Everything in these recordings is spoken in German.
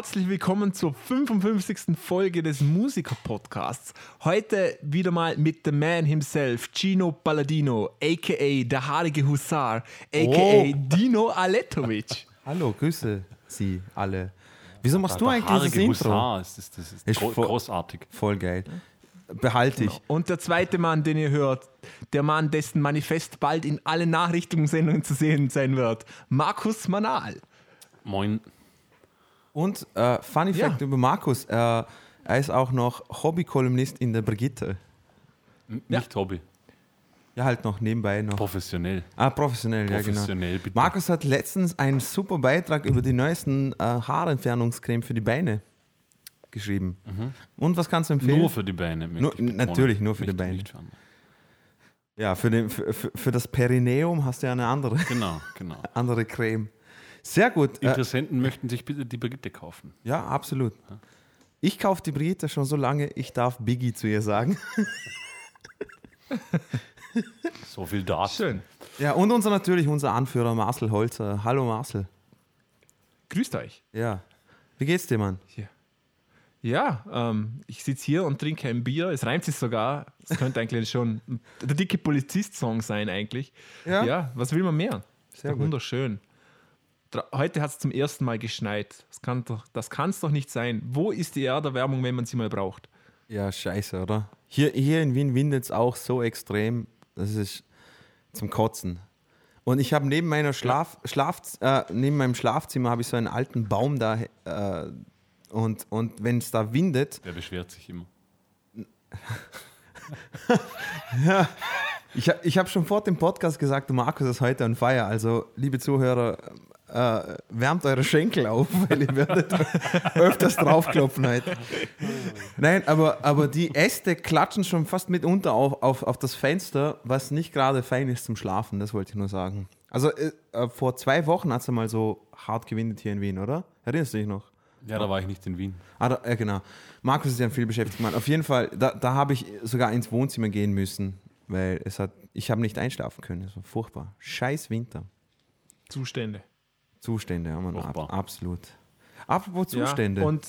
Herzlich willkommen zur 55. Folge des Musiker-Podcasts. Heute wieder mal mit The Man himself, Gino Palladino, a.k.a. der haarige Husar, a.k.a. Oh. Dino Aletovic. Hallo, grüße Sie alle. Wieso machst du Der eigentlich dieses Intro? Husar, das ist, das ist, Ist gro voll- großartig. Voll geil. Behalte ich. Und der zweite Mann, den ihr hört, der Mann, dessen Manifest bald in allen Nachrichtensendungen zu sehen sein wird, Markus Manal. Moin. Und äh, Funny Ja. Fact über Markus: äh, Er ist auch noch Hobbykolumnist in der Brigitte. N- Ja. Nicht Hobby. Ja, halt noch nebenbei noch. Professionell. Ah, professionell, ja, genau. Professionell, bitte. Markus hat letztens einen super Beitrag über die neuesten äh, Haarentfernungscreme für die Beine geschrieben. Und was kannst du empfehlen? Mhm. Nur für die Beine. Nur- natürlich nur für die Nicht- Beine. nicht ja, für, den, für, für, für das Perineum hast du ja eine andere, Genau, genau. andere Creme. Sehr gut. Äh, Interessenten möchten sich bitte die Brigitte kaufen. Ja, absolut. Ich kaufe die Brigitte schon so lange, ich darf Biggie zu ihr sagen. So viel Daten. Schön. Ja, und unser natürlich unser Anführer Marcel Holzer. Hallo Marcel. Grüßt euch. Ja. Wie geht's dir, Mann? Ja, ähm, ich sitze hier und trinke ein Bier. Es reimt sich sogar. Es könnte eigentlich schon der dicke Polizist-Song sein, eigentlich. Ja? Ja, was will man mehr? Sehr gut. Wunderschön. Heute hat es zum ersten Mal geschneit. Das kann doch, das kann's doch nicht sein. Wo ist die Erderwärmung, wenn man sie mal braucht? Ja, scheiße, oder? Hier, hier in Wien windet es auch so extrem, das ist zum Kotzen. Und ich habe neben meiner Schlaf, Schlaf äh, neben meinem Schlafzimmer habe ich so einen alten Baum da äh, und, und wenn es da windet, Der beschwert sich immer. Ich, hab- ich habe schon vor dem Podcast gesagt, Markus ist heute on fire. Also, liebe Zuhörer, äh, wärmt eure Schenkel auf, weil ihr werdet öfters draufklopfen heute. Nein, aber, aber die Äste klatschen schon fast mitunter auf, auf, auf das Fenster, was nicht gerade fein ist zum Schlafen, das wollte ich nur sagen. Also, äh, äh, vor zwei Wochen hat es mal so hart gewindet hier in Wien, oder? Erinnerst du dich noch? Ja, da war ich nicht in Wien. Ah, da, ja, genau. Markus ist ja ein viel beschäftigter Mann. Auf jeden Fall, da, da habe ich sogar ins Wohnzimmer gehen müssen, weil es hat, ich habe nicht einschlafen können. Es war furchtbar. Scheiß Winter. Zustände. Zustände, ja, man, ab, Furchtbar. absolut. Apropos Zustände. Ja, und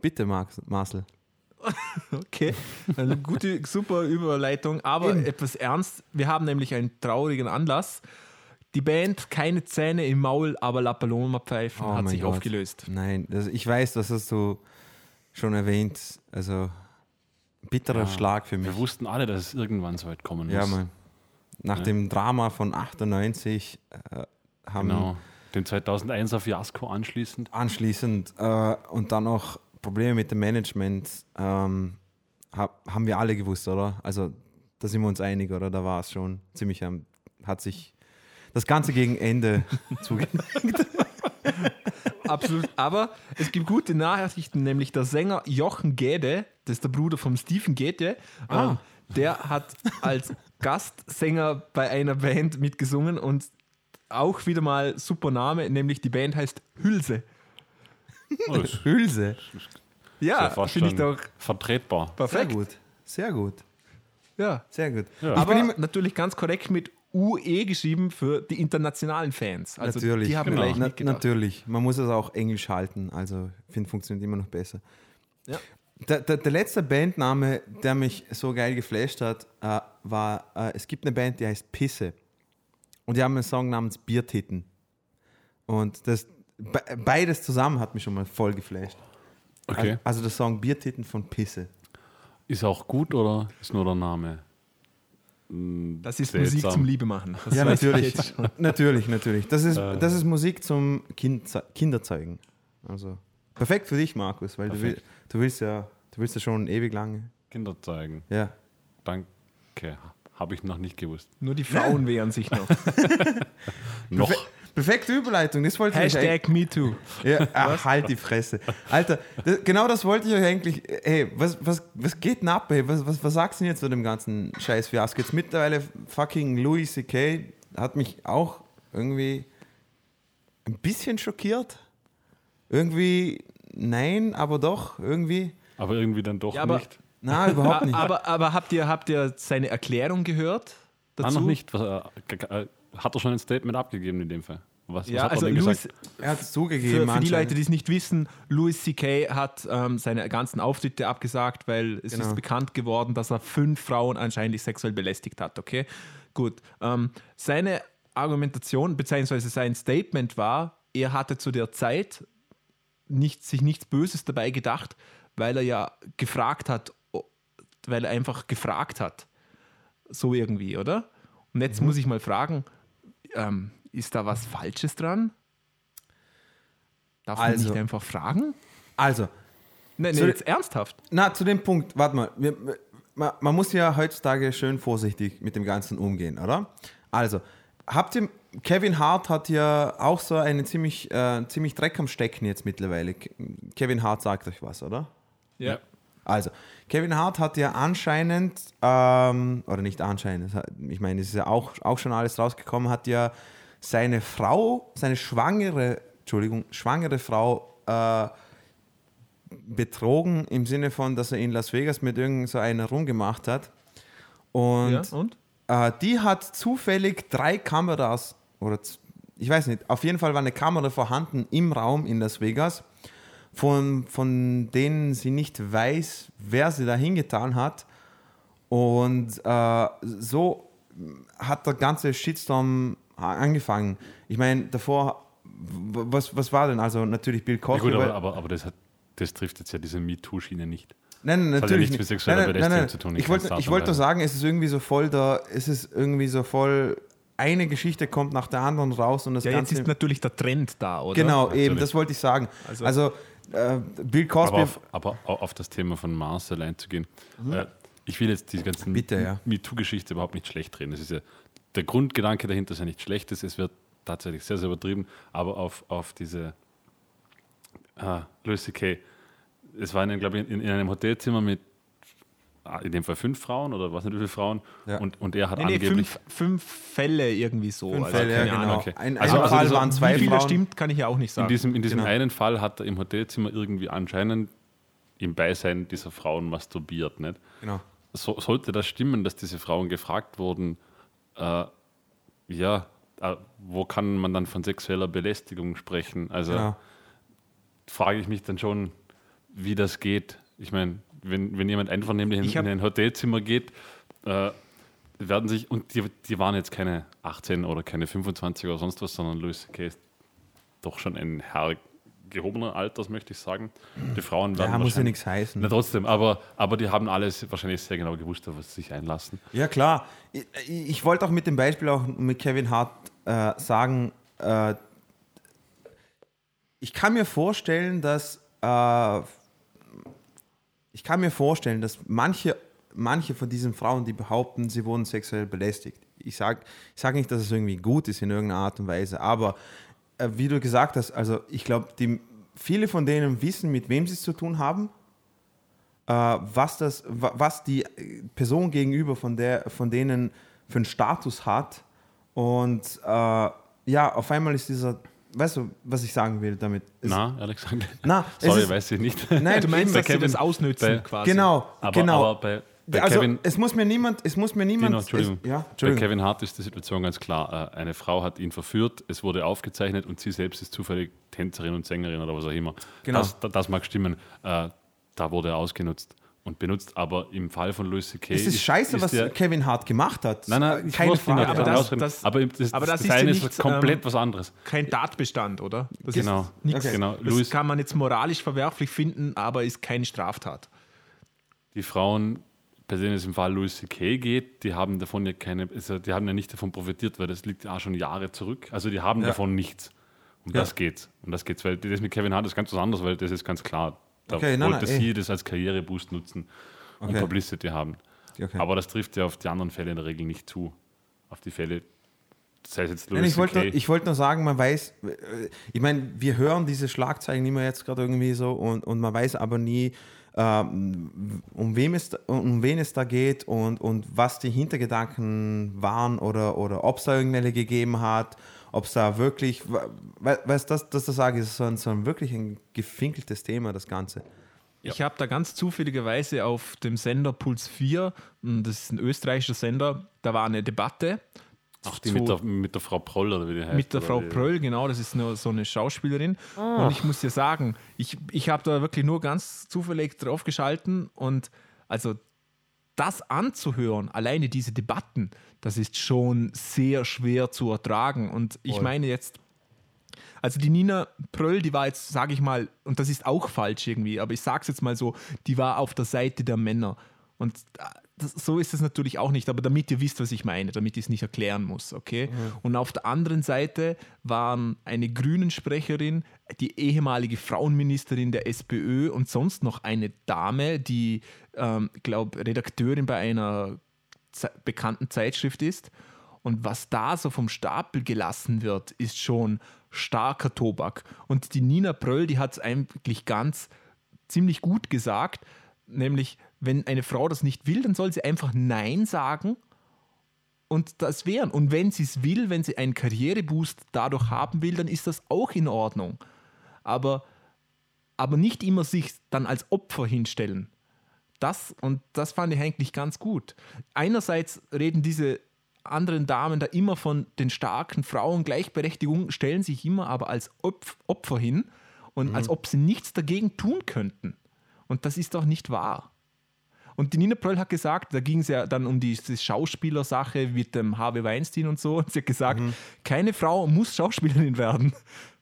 Bitte, Marx, Marcel. okay, eine gute, super Überleitung, aber Eben. etwas ernst. Wir haben nämlich einen traurigen Anlass. Die Band Keine Zähne im Maul, aber La Paloma pfeifen Oh hat sich Gott. aufgelöst. Nein, das, ich weiß, das hast du schon erwähnt. Also, bitterer Ja, Schlag für mich. Wir wussten alle, dass es irgendwann so weit kommen muss. Ja, Mann. Nach Ja. dem Drama von 98 äh, haben Genau. Den 2001er Fiasko anschließend. anschließend äh, und dann noch Probleme mit dem Management ähm, hab, haben wir alle gewusst, oder? Also da sind wir uns einig, oder? Da war es schon ziemlich, ähm, hat sich das Ganze gegen Ende zugeneigt. Absolut. Aber es gibt gute Nachrichten, nämlich der Sänger Jochen Gede, das ist der Bruder von Stephen Gede, Ah. ähm, der hat als Gastsänger bei einer Band mitgesungen und auch wieder mal super Name, nämlich die Band heißt Hülse. Oh, Hülse. Ja, finde ich doch vertretbar. Sehr perfekt. gut. Sehr gut. Ja. Sehr gut. Ja. Ich Aber bin immer, natürlich ganz korrekt mit UE geschrieben für die internationalen Fans. Also natürlich. die haben Genau. Na, natürlich. Man muss es auch Englisch halten. Also, ich finde, funktioniert immer noch besser. Ja. Der, der, der letzte Bandname, der mich so geil geflasht hat, äh, war, äh, es gibt eine Band, die heißt Pisse. Und die haben einen Song namens Biertitten. Und das, be beides zusammen hat mich schon mal voll geflasht. Okay. Also, also der Song Biertitten von Pisse. Ist auch gut oder ist nur der Name? Das ist Seltsam. Musik zum Liebemachen. Das Ja, natürlich. natürlich, natürlich. Das ist, Äh. das ist Musik zum kind, Kinderzeugen. Also perfekt für dich, Markus, weil du, will, du willst ja, du willst ja schon ewig lange. Kinder zeigen. Ja. Danke. Habe ich noch nicht gewusst. Nur die Frauen wehren sich noch. Noch. Perfe perfekte Überleitung, das wollte ich eigentlich. Hashtag MeToo. Ja, ach, halt die Fresse. Alter, das, genau das wollte ich euch eigentlich. Hey, was, was, was geht denn ab, ey? Was, was, was sagst du denn jetzt zu dem ganzen scheiß Fiasko? Jetzt mittlerweile fucking Louis C.K. hat mich auch irgendwie ein bisschen schockiert. Irgendwie nein, aber doch, irgendwie. Aber irgendwie dann doch Ja, aber- nicht. Na, überhaupt nicht. Aber, aber habt, ihr, habt ihr seine Erklärung gehört? Dazu? noch nicht. Äh, äh, Hat er schon ein Statement abgegeben in dem Fall? Was, Ja, was hat also er denn Louis, gesagt? Er hat es zugegeben. für, für die. Leute, die es nicht wissen, Louis C.K. hat ähm, seine ganzen Auftritte abgesagt, weil es Genau. ist bekannt geworden, dass er fünf Frauen anscheinend sexuell belästigt hat. Okay, gut. Ähm, seine Argumentation bzw. sein Statement war, er hatte zu der Zeit nicht, sich nichts Böses dabei gedacht, weil er ja gefragt hat, weil er einfach gefragt hat. So irgendwie, oder? Und jetzt Mhm. muss ich mal fragen, ähm, ist da was Falsches dran? Darf man Also- nicht einfach fragen? Also, Nein, nee, jetzt ernsthaft. na, zu dem Punkt, warte mal. Wir, man, man muss ja heutzutage schön vorsichtig mit dem Ganzen umgehen, oder? Also, habt ihr, Kevin Hart hat ja auch so einen ziemlich, äh, ziemlich Dreck am Stecken jetzt mittlerweile. Ke- Kevin Hart sagt euch was, oder? Ja. Also, Kevin Hart hat ja anscheinend, ähm, oder nicht anscheinend, ich meine, es ist ja auch, auch schon alles rausgekommen, hat ja seine Frau, seine schwangere, Entschuldigung, schwangere Frau äh, betrogen im Sinne von, dass er in Las Vegas mit irgend so einer rumgemacht hat. Und ja. Und? äh, die hat zufällig drei Kameras, oder ich weiß nicht, auf jeden Fall war eine Kamera vorhanden im Raum in Las Vegas, von, von denen sie nicht weiß, wer sie da hingetan hat. Und äh, so hat der ganze Shitstorm angefangen. Ich meine, davor, was, was war denn? Also natürlich Bill Ja, Cosby. gut, weil- aber, aber, aber das, hat, das trifft jetzt ja diese MeToo-Schiene nicht. Nein, nein, hat ja natürlich nichts mit nicht. sexueller nein, nein, nein, Belästigung nein. zu tun, in Ich wollte, ich wollte nur sagen, es ist irgendwie so voll da, es ist irgendwie so voll, eine Geschichte kommt nach der anderen raus und das Ja, jetzt Ganze. ist natürlich der Trend da, oder? genau, eben, Natürlich. das wollte ich sagen. Also- Also, äh, Bill Cosby. Aber auf, aber au- auf das Thema von Marcel einzugehen, äh, ich will jetzt die ganzen Mhm. Bitte, ja. MeToo-Geschichte überhaupt nicht schlecht reden. Das ist ja, der Grundgedanke dahinter ist ja nicht schlecht, es wird tatsächlich sehr, sehr übertrieben, aber auf, auf diese ah, Louis C.K., es war, in, glaube ich, in, in einem Hotelzimmer mit in dem Fall fünf Frauen oder was nicht wie viele Frauen Ja. und, und er hat Nee, nee, angeblich fünf, fünf Fälle irgendwie so. Fünf also Fälle, ja, genau. Okay. Ein, Also- ein also Fall das- waren zwei Wie viel Frauen. stimmt, kann ich ja auch nicht In sagen. diesem, in diesem Genau. einen Fall hat er im Hotelzimmer irgendwie anscheinend im Beisein dieser Frauen masturbiert. Nicht? Genau. So, sollte das stimmen, dass diese Frauen gefragt wurden, äh, ja, äh, wo kann man dann von sexueller Belästigung sprechen? Also genau. frage ich mich dann schon, wie das geht. Ich meine, wenn, wenn jemand einvernehmlich in, in ein Hotelzimmer geht, äh, werden sich, und die, die waren jetzt keine 18 oder keine 25 oder sonst was, sondern Louis C.K. ist doch schon ein Herr gehobener Alters, möchte ich sagen. Die Frauen werden Ja, muss ja nichts heißen. Na, trotzdem, aber, aber die haben alles wahrscheinlich sehr genau gewusst, auf was sie sich einlassen. Ja, klar. Ich, ich ich wollte auch mit dem Beispiel auch mit Kevin Hart äh, sagen, äh, ich kann mir vorstellen, dass äh, ich kann mir vorstellen, dass manche, manche von diesen Frauen, die behaupten, sie wurden sexuell belästigt. Ich sage ich sag nicht, dass es irgendwie gut ist in irgendeiner Art und Weise, aber äh, wie du gesagt hast, also ich glaube, viele von denen wissen, mit wem sie es zu tun haben äh, was, das, wa- was die äh, Person gegenüber von, der, von denen für einen Status hat. Und äh, ja, auf einmal ist dieser, weißt du, was ich sagen will damit? Es, Na, ehrlich gesagt. na, Sorry, ist- weiß ich nicht. Nein, du meinst, Bei dass sie Kevin- das ausnützen bei- quasi. genau, Aber, genau. aber bei, bei also Kevin, es muss mir niemand, es muss mir niemand, Dino, Entschuldigung. Es, ja, Bei Entschuldigung. Kevin Hart ist die Situation ganz klar. Äh, Eine Frau hat ihn verführt, es wurde aufgezeichnet und sie selbst ist zufällig Tänzerin und Sängerin oder was auch immer. Genau. Das, da- das mag stimmen. Äh, Da wurde er ausgenutzt und benutzt. Aber im Fall von Louis C.K. es ist scheiße, was der, Kevin Hart gemacht hat. Nein, nein, keine ihn Frage. aber das- das- aber das, aber das, das ist ja eine nicht, ist komplett ähm, was anderes. Kein Tatbestand, oder? Das Genau. ist nichts. Okay. Genau. Das Louis, kann man jetzt moralisch verwerflich finden, aber ist keine Straftat. die Frauen, bei denen es im Fall Louis C.K. geht, die haben davon ja keine, also die haben ja nicht davon profitiert, weil das liegt ja auch schon Jahre zurück. Also die haben Ja. davon nichts. Um Ja. das geht's. Um das geht's, weil das mit Kevin Hart ist ganz was anderes, weil das ist ganz klar. Da Okay, nein, wollte nein, sie das als Karriereboost nutzen und Okay. Publicity haben. Okay. Aber das trifft ja auf die anderen Fälle in der Regel nicht zu. Auf die Fälle, sei es jetzt Nein, Louis ich wollte C.K. nur, ich wollte nur sagen, man weiß, äh, ich meine, wir hören diese Schlagzeilen immer jetzt gerade irgendwie so und, und man weiß aber nie, ähm, um, wem es, um wen es da geht und, und was die Hintergedanken waren oder, oder ob es da irgendwelche gegeben hat, ob es da wirklich, we- weißt du, das, das, das sage ich, ist so ein, so ein wirklich ein gefinkeltes Thema, das Ganze. Ich habe da ganz zufälligerweise auf dem Sender Puls 4, m, das ist ein österreichischer Sender, da war eine Debatte Ach, die so- mit, der, mit der Frau Proll oder wie die heißt. mit der Frau Pröll, genau, das ist nur so eine Schauspielerin. Ah. Und ich muss dir sagen, ich, ich habe da wirklich nur ganz zufällig drauf geschalten und also das anzuhören, alleine diese Debatten, das ist schon sehr schwer zu ertragen. Und ich Voll. meine jetzt, also die Nina Pröll, die war jetzt, sage ich mal, und das ist auch falsch irgendwie, aber ich sage es jetzt mal so, die war auf der Seite der Männer. Und das, so ist es natürlich auch nicht, aber damit ihr wisst, was ich meine, damit ich es nicht erklären muss, okay? Und auf der anderen Seite waren eine Grünen-Sprecherin, die ehemalige Frauenministerin der SPÖ und sonst noch eine Dame, die, ähm, glaube Redakteurin bei einer Ze bekannten Zeitschrift ist. Und was da so vom Stapel gelassen wird, ist schon starker Tobak. Und die Nina Pröll, die hat es eigentlich ganz ziemlich gut gesagt, nämlich wenn eine Frau das nicht will, dann soll sie einfach Nein sagen und das wären. Und wenn sie es will, wenn sie einen Karriereboost dadurch haben will, dann ist das auch in Ordnung. Aber, aber nicht immer sich dann als Opfer hinstellen. Das und das fand ich eigentlich ganz gut. Einerseits reden diese anderen Damen da immer von den starken Frauen, Gleichberechtigung, stellen sich immer aber als Opf Opfer hin und als ob sie nichts dagegen tun könnten. Und das ist doch nicht wahr. Und die Nina Pröll hat gesagt, da ging es ja dann um diese Schauspielersache mit dem Harvey Weinstein und so. Und sie hat gesagt, keine Frau muss Schauspielerin werden.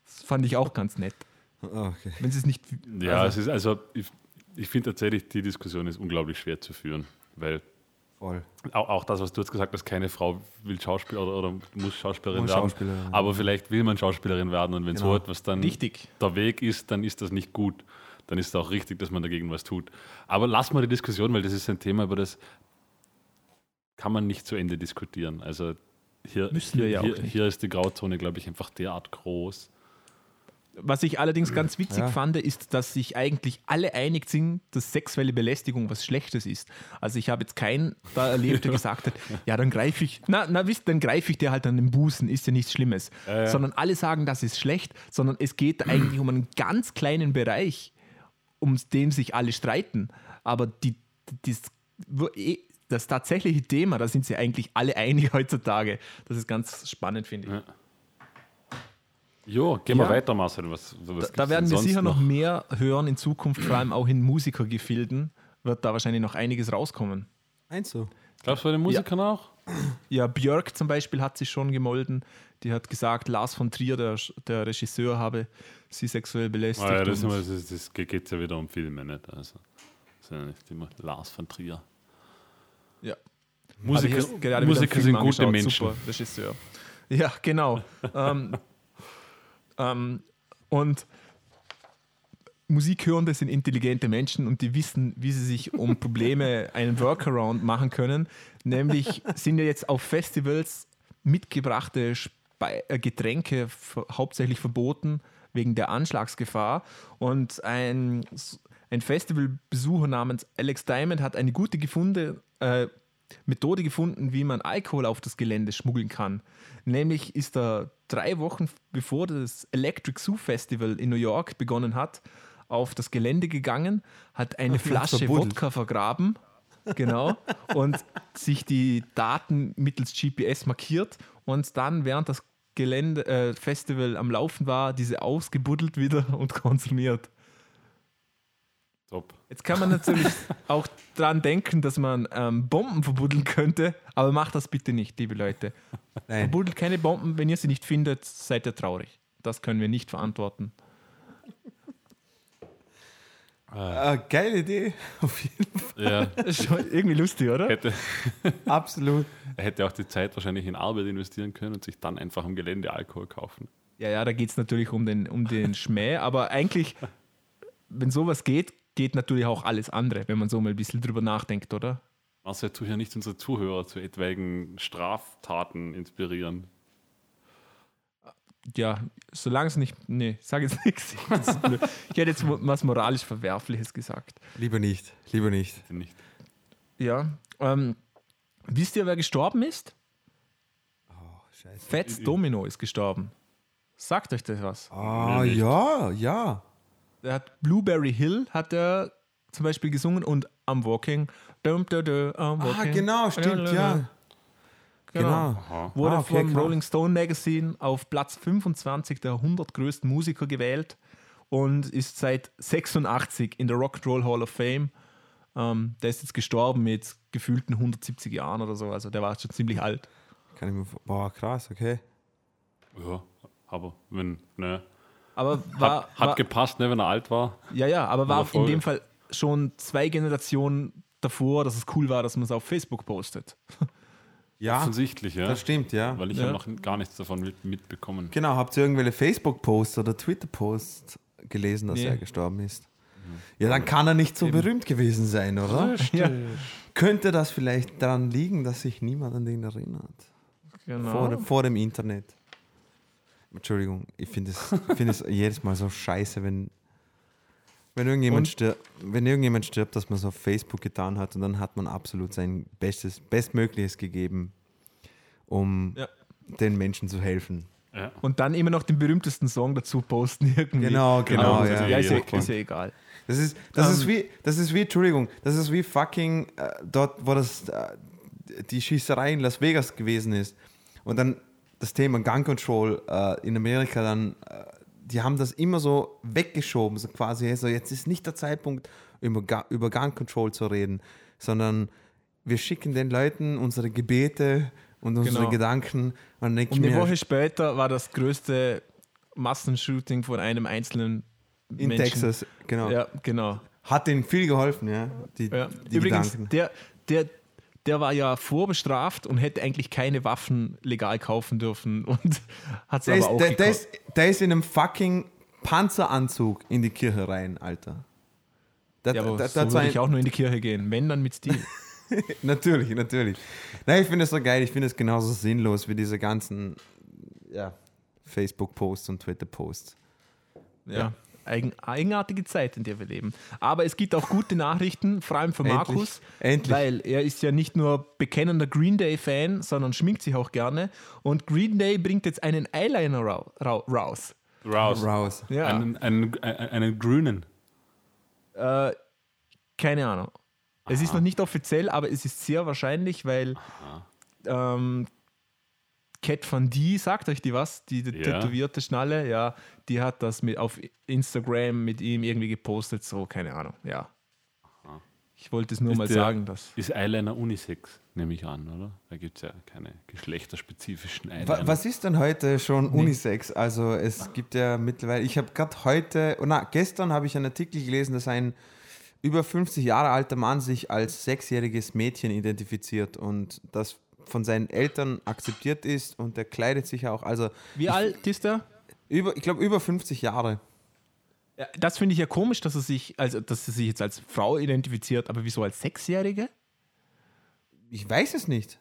Das fand ich auch ganz nett. Ah, Okay. Wenn sie es nicht. Ja, also, es ist also, ich, ich finde tatsächlich, die Diskussion ist unglaublich schwer zu führen, weil auch, auch das, was du jetzt gesagt hast, keine Frau will Schauspieler oder, oder muss Schauspielerin Muss werden. Schauspielerin, aber vielleicht will man Schauspielerin werden und wenn Genau. so etwas dann Richtig. der Weg ist, dann ist das nicht gut. Dann ist es auch richtig, dass man dagegen was tut. Aber lass mal die Diskussion, weil das ist ein Thema, über das kann man nicht zu Ende diskutieren. Also hier, Müssen wir ja hier, auch nicht. hier ist die Grauzone, glaube ich, einfach derart groß. Was ich allerdings ganz witzig Ja. fand, ist, dass sich eigentlich alle einig sind, dass sexuelle Belästigung was Schlechtes ist. Also ich habe jetzt keinen da erlebt, der gesagt hat, ja, dann greife ich, na, na wisst, dann greife ich dir halt an den Busen, ist ja nichts Schlimmes. ja. Sondern alle sagen, das ist schlecht, sondern es geht eigentlich um einen ganz kleinen Bereich, um den sich alle streiten. Aber die, die, eh, das tatsächliche Thema, da sind sie eigentlich alle einig heutzutage. Das ist ganz spannend, finde ich. Ja. Jo, gehen wir Ja. weiter, Marcel. Was, was Da, da werden wir sicher noch mehr hören in Zukunft, vor allem auch in Musikergefilden wird da wahrscheinlich noch einiges rauskommen. Eins so. Glaubst du bei den Musikern auch? Ja, Björk zum Beispiel hat sich schon gemolden. Die hat gesagt, Lars von Trier, der, der Regisseur, habe sie sexuell belästigt. Ah, ja, das, ist das, das geht ja wieder um Filme, nicht? Also, das sind ja nicht immer Lars von Trier. ja. Musiker, gerade Musiker sind gute. Menschen. Super, Regisseur. Ja, genau. ähm, ähm, und Musikhörende sind intelligente Menschen und die wissen, wie sie sich um Probleme einen Workaround machen können. Nämlich sind ja jetzt auf Festivals mitgebrachte äh, Getränke ver- hauptsächlich verboten wegen der Anschlagsgefahr. Und ein, ein Festivalbesucher namens Alex Diamond hat eine gute gefunde, äh, Methode gefunden, wie man Alkohol auf das Gelände schmuggeln kann. Nämlich ist er drei Wochen bevor das Electric Zoo Festival in New York begonnen hat, auf das Gelände gegangen, hat eine Flasche verbuddelt. Wodka vergraben, genau, und sich die Daten mittels GPS markiert und dann während das Gelände, äh, Festival am Laufen war, diese ausgebuddelt wieder und konsumiert. Top. Jetzt kann man natürlich auch dran denken, dass man ähm, Bomben verbuddeln könnte, aber macht das bitte nicht, liebe Leute. Nein. Verbuddelt keine Bomben, wenn ihr sie nicht findet, seid ihr traurig. Das können wir nicht verantworten. Äh, geile Idee. Auf jeden Fall. Ja, Das ist schon irgendwie lustig, oder? hätte, Absolut. er hätte auch die Zeit wahrscheinlich in Arbeit investieren können und sich dann einfach am Gelände Alkohol kaufen. Ja, ja, da geht es natürlich um den, um den Schmäh, aber eigentlich, wenn sowas geht, geht natürlich auch alles andere, wenn man so mal ein bisschen drüber nachdenkt, oder? Marcel, tu ja nicht unsere Zuhörer zu etwaigen Straftaten inspirieren. Ja, solange es nicht. Nee, ich sage jetzt nichts. Ich hätte jetzt was moralisch Verwerfliches gesagt. Lieber nicht. Lieber nicht. Nicht. Ja. Ähm, wisst ihr, wer gestorben ist? Scheiße. Fats Domino ist gestorben. Sagt euch das was? Ah, nicht. ja, ja. Er hat Blueberry Hill hat er zum Beispiel gesungen und I'm Walking. Dum, dum, dum, I'm Ah, walking. genau, stimmt, ja. Genau. Genau. Wurde Ah, okay, vom. Rolling Stone Magazine auf Platz 25 der 100 größten Musiker gewählt und ist seit 86 in der Rock and Roll Hall of Fame. Ähm, der ist jetzt gestorben mit gefühlten 170 Jahren oder so. Also der war schon ziemlich alt. Kann ich mir Boah, krass, okay. Ja, aber wenn, ne, Aber war, hat, hat war gepasst, ne, wenn er alt war. ja, ja, aber war in dem Fall schon zwei Generationen davor, dass es cool war, dass man es auf Facebook postet. Ja, Offensichtlich, ja. das stimmt, ja. Weil ich Ja. habe noch gar nichts davon mit, mitbekommen. Genau, habt ihr irgendwelche Facebook-Posts oder Twitter-Posts gelesen, dass Nee. er gestorben ist? Ja, dann kann er nicht so berühmt gewesen sein, oder? Ja, Könnte das vielleicht daran liegen, dass sich niemand an den erinnert? genau. Vor, vor dem Internet. Entschuldigung, ich finde es, find es jedes Mal so scheiße, wenn, wenn, irgendjemand stirbt, wenn irgendjemand stirbt, dass man es auf Facebook getan hat und dann hat man absolut sein Bestes, Bestmögliches gegeben, um Ja. den Menschen zu helfen. Ja. Und dann immer noch den berühmtesten Song dazu posten irgendwie. Genau, genau, Aber ja. ja, ist, ja, ist ja egal. Das ist, das ist Ähm, wie, das ist wie, Entschuldigung, das ist wie fucking äh, dort, wo das äh, die Schießerei in Las Vegas gewesen ist. Und dann das Thema Gun Control äh, in Amerika dann, äh, die haben das immer so weggeschoben, so quasi, so jetzt ist nicht der Zeitpunkt, über, über Gun Control zu reden, sondern wir schicken den Leuten unsere Gebete und unsere Genau. Gedanken. Und Und eine mir, Woche später war das größte Massenshooting von einem einzelnen in Menschen. Texas, genau. Ja, genau. Hat denen viel geholfen, ja. Die, Ja. die Übrigens, Gedanken. der, der, der war ja vorbestraft und hätte eigentlich keine Waffen legal kaufen dürfen und hat es aber ist, auch der, der, ist, der ist in einem fucking Panzeranzug in die Kirche rein, Alter. Der, Ja, aber der hat so würde ich auch nur in die Kirche gehen. Wenn, dann mit Stil. natürlich, natürlich. Nein, ich finde es so geil. Ich finde es genauso sinnlos wie diese ganzen ja, Facebook-Posts und Twitter-Posts. Ja. Eigen, eigenartige Zeit, in der wir leben. Aber es gibt auch gute Nachrichten, vor allem für Endlich. Markus, Endlich. weil er ist ja nicht nur bekennender Green Day-Fan, sondern schminkt sich auch gerne. Und Green Day bringt jetzt einen Eyeliner rau rau raus. Raus. Raus. Ja. Einen, einen, einen, grünen. Äh, keine Ahnung. Es ist noch nicht offiziell, aber es ist sehr wahrscheinlich, weil ähm, Cat Van D, sagt euch die was? Die, die Ja. tätowierte Schnalle, ja, die hat das mit, auf Instagram mit ihm irgendwie gepostet, so, keine Ahnung, ja. Ich wollte es nur Ist mal der- sagen, dass. Ist Eyeliner Unisex, nehme ich an, oder? Da gibt es ja keine geschlechterspezifischen Wa- Eyeliner. Was ist denn heute schon Unisex? Also es gibt ja mittlerweile, ich habe gerade heute, oh na, gestern habe ich einen Artikel gelesen, dass ein über 50 Jahre alter Mann sich als sechsjähriges Mädchen identifiziert und das von seinen Eltern akzeptiert ist und der kleidet sich auch, also Wie alt ist er? über, ich glaube über 50 Jahre. Ja, das finde ich ja komisch, dass er sich, also dass er sich jetzt als Frau identifiziert, aber wieso als Sechsjährige? Ich weiß es nicht.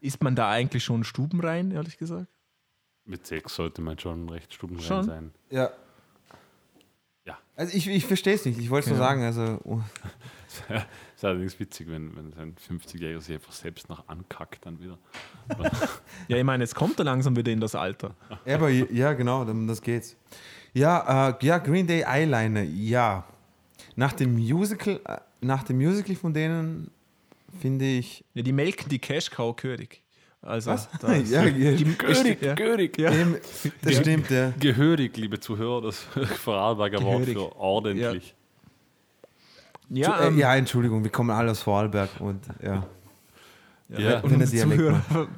Ist man da eigentlich schon stubenrein, ehrlich gesagt? Mit sechs sollte man schon recht stubenrein Schon? sein. Ja. Ja. Also ich, ich verstehe es nicht. Ich wollte es nur Ja. sagen. Also, oh, ist allerdings witzig, wenn, wenn ein 50-Jähriger sich einfach selbst noch ankackt dann wieder. Ja, ich meine, jetzt kommt er langsam wieder in das Alter. Ja, aber ja, genau, um das geht's. Ja, äh, ja, Green Day Eyeliner, ja. Nach dem Musical, äh, nach dem Musical von denen finde ich. Ja, die melken die Cash Cow Körig. Also, Was? da ist- ja, ja, die, Gehörig, ja. gehörig. Ja. dem, das stimmt, ja. Gehörig, liebe Zuhörer, das Vorarlberger Wort Gehörig. für ordentlich. Ja, äh, ähm, ja, Entschuldigung, wir kommen alle aus Vorarlberg und ja. Ja. und Dialekt Zuhörer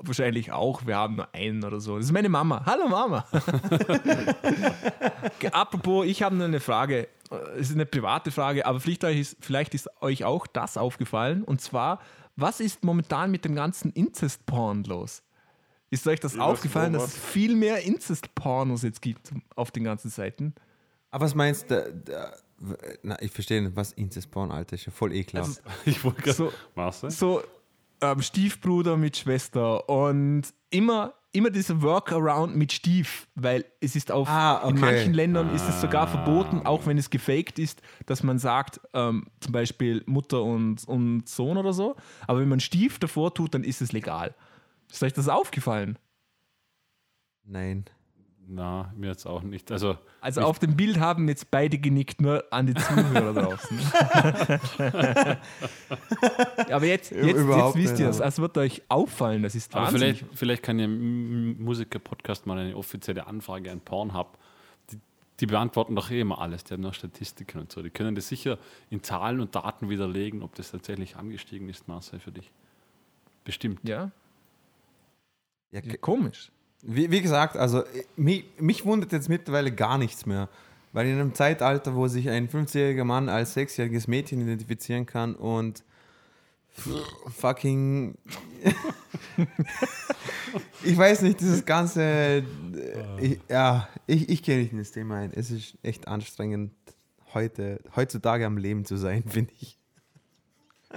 wahrscheinlich auch. Wir haben nur einen oder so. Das ist meine Mama. Hallo Mama. Apropos, ich habe nur eine Frage. Es ist eine private Frage, aber vielleicht, ist, vielleicht ist euch auch das aufgefallen. Und zwar, was ist momentan mit dem ganzen Incest-Porn los? Ist euch das Ja, aufgefallen, dass es viel mehr Incest-Pornos jetzt gibt auf den ganzen Seiten? Aber was meinst du? Na, ich verstehe nicht, was Incest-Porn, Alter, ist ja voll ekelhaft. Ich wollte gerade. So- so ähm, Stiefbruder mit Schwester und immer, immer dieser Workaround mit Stief, weil es ist auf Ah, in okay. manchen Ländern ist es sogar verboten, auch wenn es gefaked ist, dass man sagt, ähm, zum Beispiel Mutter und, und Sohn oder so. Aber wenn man Stief davor tut, dann ist es legal. Ist euch das aufgefallen? Nein. Na, mir jetzt auch nicht. Also, Also auf dem Bild haben jetzt beide genickt, nur an die Zuhörer draußen. Aber jetzt, jetzt, jetzt wisst ihr es. Es wird euch auffallen, das ist aber wahnsinnig. vielleicht, vielleicht kann ein Musiker-Podcast mal eine offizielle Anfrage an Pornhub. Die, die beantworten doch eh immer alles. Die haben noch Statistiken und so. Die können das sicher in Zahlen und Daten widerlegen, ob das tatsächlich angestiegen ist, Marcel, für dich. Bestimmt. Ja, Ja, ja, komisch. Wie, wie gesagt, also äh, mich, mich wundert jetzt mittlerweile gar nichts mehr. Weil in einem Zeitalter, wo sich ein 50-jähriger Mann als sechsjähriges Mädchen identifizieren kann und fucking. ich weiß nicht, dieses ganze. äh, Ich, ja, ich, ich gehe nicht in das Thema ein. Es ist echt anstrengend, heute, heutzutage am Leben zu sein, finde ich.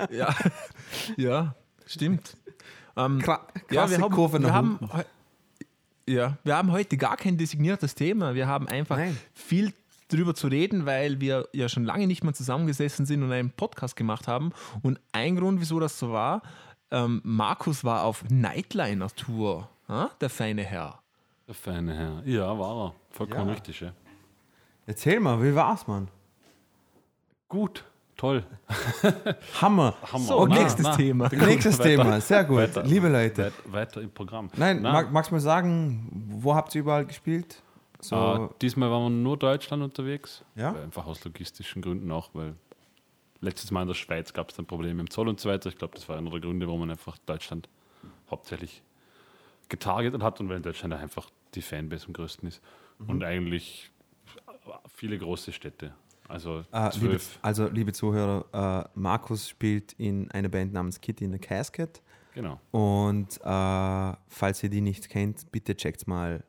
Ja, ja stimmt. Ähm, Kra ja, wir haben, Kurve wir haben, ja, wir haben heute gar kein designiertes Thema. Wir haben einfach Nein. viel drüber zu reden, weil wir ja schon lange nicht mehr zusammengesessen sind und einen Podcast gemacht haben. Und ein Grund, wieso das so war, ähm, Markus war auf Nightliner-Tour, ja? der feine Herr. Der feine Herr. Ja, war er. Vollkommen Ja. richtig, ja. Erzähl mal, wie war's, Mann? Gut, toll. Hammer. Hammer. So, Na, nächstes na. Thema. Nächstes Weiter. Thema, sehr gut. Weiter. Liebe Leute. Weit, weiter im Programm. Nein, mag, magst du mal sagen, wo habt ihr überall gespielt? So, äh, diesmal waren wir nur Deutschland unterwegs. Ja? Einfach aus logistischen Gründen auch, weil letztes Mal in der Schweiz gab es dann Probleme im Zoll und so weiter. Ich glaube, das war einer der Gründe, warum man einfach Deutschland hauptsächlich getargetet hat und weil in Deutschland einfach die Fanbase am größten ist. Mhm. Und eigentlich viele große Städte. Also äh, liebe, also, liebe Zuhörer, äh, Markus spielt in einer Band namens Kitty in the Casket. Genau. Und äh, falls ihr die nicht kennt, bitte checkt mal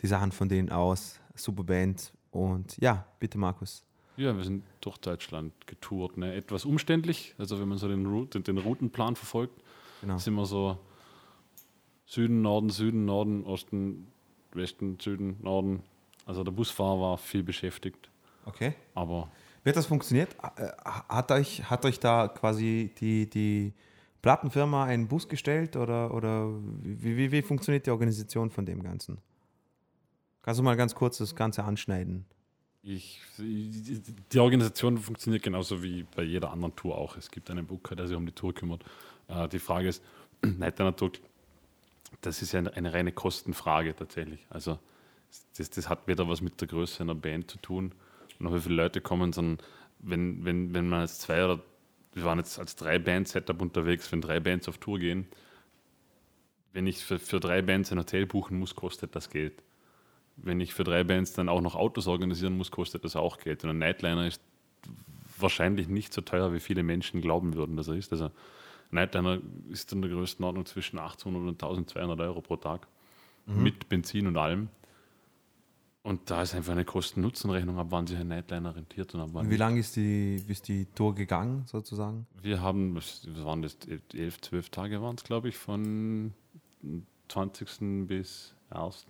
die Sachen von denen aus. Super Band. Und ja, bitte, Markus. Ja, wir sind durch Deutschland getourt. Ne? Etwas umständlich, also wenn man so den, Route, den Routenplan verfolgt, Genau. sind wir so Süden, Norden, Süden, Norden, Osten, Westen, Süden, Norden. Also der Busfahrer war viel beschäftigt, Okay. aber Wie hat das funktioniert? Äh, Hat euch, hat euch da quasi die, die Plattenfirma einen Bus gestellt oder, oder wie, wie, wie funktioniert die Organisation von dem Ganzen? Kannst du mal ganz kurz das Ganze anschneiden? ich, die Organisation funktioniert genauso wie bei jeder anderen Tour auch. Es gibt einen Booker, der sich um die Tour kümmert. Äh, die Frage ist, Night Tour, das ist eine, eine reine Kostenfrage tatsächlich. Also das, das hat weder was mit der Größe einer Band zu tun, noch wie viele Leute kommen, sondern wenn, wenn, wenn man als zwei oder wir waren jetzt als drei Band-Setup unterwegs, wenn drei Bands auf Tour gehen, wenn ich für, für drei Bands ein Hotel buchen muss, kostet das Geld. Wenn ich für drei Bands dann auch noch Autos organisieren muss, kostet das auch Geld. Und ein Nightliner ist wahrscheinlich nicht so teuer, wie viele Menschen glauben würden, dass er ist. Also Nightliner ist in der Größenordnung zwischen 800 und 1200 Euro pro Tag mit Benzin und allem. Und da ist einfach eine Kosten-Nutzen-Rechnung, ab wann sich ein Nightliner rentiert und ab wann Und wie lange ist die, ist die Tour gegangen, sozusagen? Wir haben, was waren das, elf, zwölf Tage waren es, glaube ich, von 20. bis 1.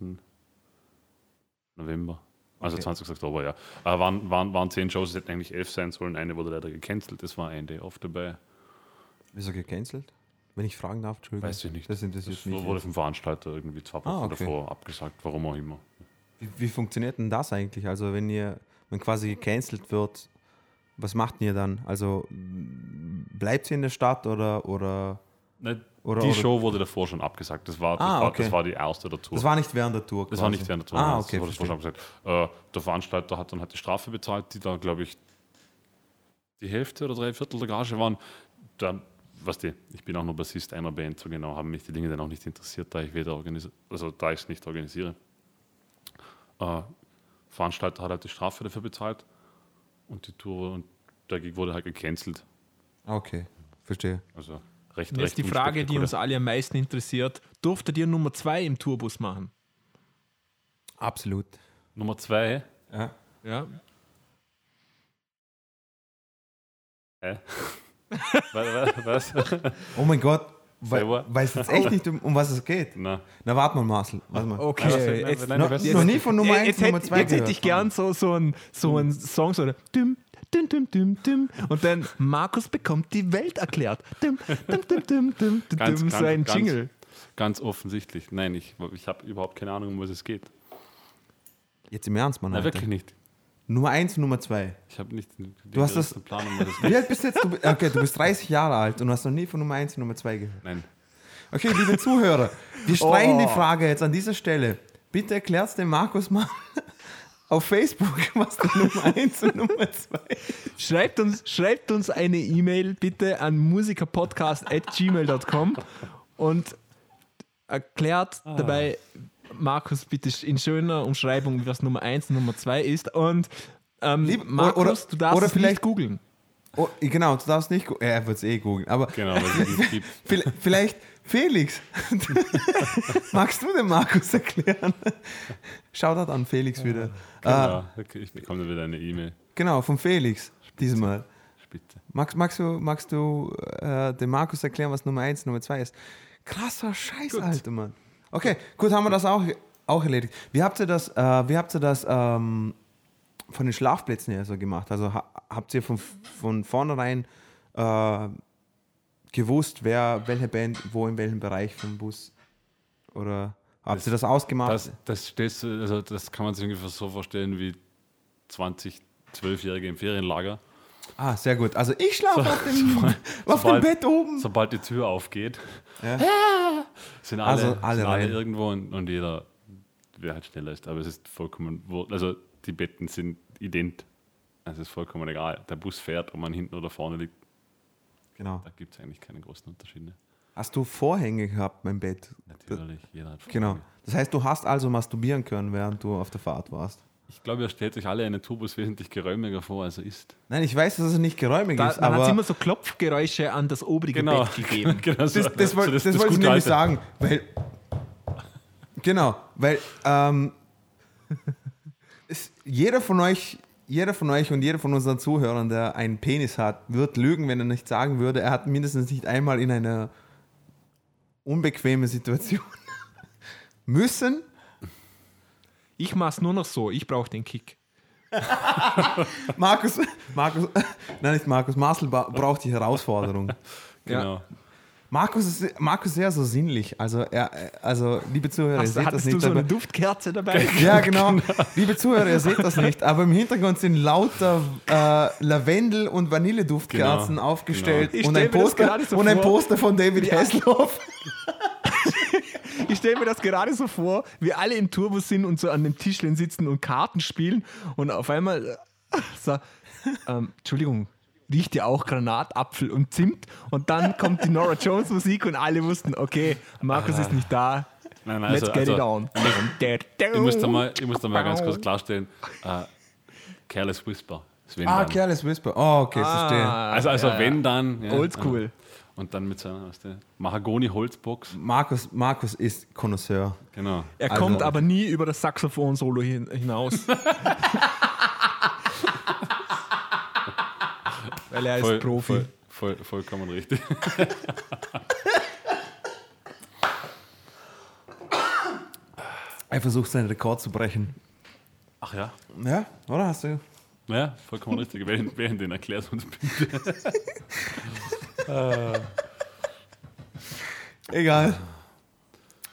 November. Also Okay. 20. Oktober, ja. Aber waren, waren, waren zehn Shows, es hätten eigentlich elf sein sollen. Eine wurde leider gecancelt, es war ein Day off dabei. Wieso gecancelt? Wenn ich fragen darf, Entschuldigung. Weiß ich nicht. Das Das mich. wurde vom Veranstalter irgendwie zwei Wochen Ah, okay. davor abgesagt, warum auch immer. Wie, wie funktioniert denn das eigentlich? Also wenn ihr, wenn quasi gecancelt wird, was macht ihr dann? Also bleibt ihr in der Stadt oder, oder Ne, Oder- die oder- Show wurde davor schon abgesagt. Das war, das, Ah, war, okay. das war die erste der Tour. das war nicht während der Tour? Das war quasi? nicht während der Tour. Ah, okay, das wurde verstehe. vorher gesagt. Äh, der Veranstalter hat dann halt die Strafe bezahlt, die da, glaube ich, die Hälfte oder drei Viertel der Gage waren. Da, was die, ich bin auch nur Bassist einer Band, so genau haben mich die Dinge dann auch nicht interessiert, da ich weder organisiere, also da ich es nicht organisiere. Äh, Veranstalter hat halt die Strafe dafür bezahlt und die Tour und der Gig wurde halt gecancelt. Okay, verstehe. Also recht, Und recht jetzt die Frage, die uns alle am meisten interessiert: Durftet ihr Nummer zwei im Tourbus machen? Absolut. Nummer zwei. Ja. Ja. Hä? was? was? Oh mein Gott, What? weißt jetzt echt nicht, um, um was es geht? Na, Na, warte mal, Marcel. Warte mal. Okay, Nein, jetzt, nein, No, was- noch nie von Nummer Ja, 1 jetzt, Nummer hätte, 2 jetzt hätte ich gern so, so einen so einen Song, so eine düm, düm, düm, düm, düm, und dann Markus bekommt die Welt erklärt. Düm, düm, düm, düm, düm, düm, Ganz, düm, so ein ganz, Jingle. Ganz offensichtlich. Nein, ich, ich habe überhaupt keine Ahnung, um was es geht. Jetzt im Ernst, Mann. Nein, wirklich nicht. Nummer 1 und Nummer 2. Ich habe nicht den Du hast das- Plan, um das Wie alt bist du jetzt? Du, okay, du bist 30 Jahre alt und hast noch nie von Nummer 1 und Nummer 2 gehört. Nein. Okay, liebe Zuhörer, wir streichen Oh. die Frage jetzt an dieser Stelle. Bitte erklärt dem Markus mal auf Facebook, was der Nummer 1 und Nummer 2 Schreibt uns, schreibt uns eine E-Mail bitte an musikerpodcast.gmail.com und erklärt Ah. dabei Markus bitte in schöner Umschreibung, was Nummer 1 und Nummer 2 ist. Und ähm, Lieb- Markus, oder- du darfst oder es vielleicht- nicht googeln. Oh, genau, du darfst nicht. Ja, er wird es eh googeln. Aber Genau, weil es nicht gibt. Vielleicht- Felix, magst du dem Markus erklären? Shoutout an Felix wieder. Ah, Genau. Okay, ich bekomme wieder eine E-Mail. genau, von Felix diesmal. Spitze. Magst, magst du, magst du äh, dem Markus erklären, was Nummer 1 Nummer 2 ist? Krasser Scheiß, Gut. Alter, Mann. Okay, gut, haben wir das auch, auch erledigt. Wie habt ihr das, äh, wie habt ihr das ähm, von den Schlafplätzen her so gemacht? Also ha habt ihr von, von vornherein äh, gewusst, wer, welche Band, wo in welchem Bereich vom Bus? Oder habt Das- ihr das ausgemacht? Das, das, stellst du, also das kann man sich ungefähr so vorstellen wie 20, 12-Jährige im Ferienlager. Ah, sehr gut. Also ich schlafe auf, dem, sobald- auf dem Bett oben. Sobald die Tür aufgeht, Ja. sind alle, Also alle sind alle rein. irgendwo und, und jeder, wer halt schneller ist. Aber es ist vollkommen, also die Betten sind ident. Es ist vollkommen egal. Der Bus fährt, ob man hinten oder vorne liegt, Genau. da gibt es eigentlich keine großen Unterschiede. Hast du Vorhänge gehabt beim Bett? Natürlich, jeder hat Genau. Vorhänge. Das heißt, du hast also masturbieren können, während du auf der Fahrt warst. Ich glaube, ihr stellt euch alle einen Turbus wesentlich geräumiger vor, als er ist. Nein, ich weiß, dass es nicht geräumig Da, ist, man hat immer so Klopfgeräusche an das obrige Genau. Bett gegeben. genau so- das, das, so wollte das, wollte ich nämlich sagen, weil genau, weil ähm, es, jeder von euch, jeder von euch und jeder von unseren Zuhörern, der einen Penis hat, wird lügen, wenn er nicht sagen würde, er hat mindestens nicht einmal in einer unbequemen Situation müssen. Ich mach's nur noch so, ich brauche den Kick. Markus, Markus, nein, nicht Markus, Marcel braucht die Herausforderung. Genau. Markus ist, Markus ist sehr so sinnlich. Also, er, also liebe Zuhörer, Hast, ihr seht das nicht. du so eine Duftkerze dabei? ja, genau. Liebe Zuhörer, ihr seht das nicht, aber im Hintergrund sind lauter äh, Lavendel- und Vanilleduftkerzen Genau, aufgestellt genau. Und, ein Poster, und ein. Poster von David Hasselhoff. Ich stelle mir das gerade so vor, wie alle im Turbus sind und so an dem Tischchen sitzen und Karten spielen und auf einmal äh, so, ähm, Entschuldigung, riecht ja auch Granatapfel und Zimt und dann kommt die Nora Jones Musik und alle wussten, okay, Markus ist nicht da, Nein, nein, let's also, get it also, on. Ich muss da mal, ich muss da mal ganz kurz klarstellen: äh, Careless Whisper. Ah, dann. Careless Whisper. Oh, okay, verstehe. Also, also ja, wenn dann. Ja, Oldschool. ja. Und dann mit seiner Mahagoni-Holzbox. Markus, Markus ist Connoisseur. Genau. Er Also- kommt aber nie über das Saxophon-Solo hin, hinaus. Weil er ist Profi. Voll, voll, vollkommen richtig. Er versucht seinen Rekord zu brechen. Ach ja. Ja, oder hast du? Ja, vollkommen richtig. Während den erklärst uns bitte. Egal.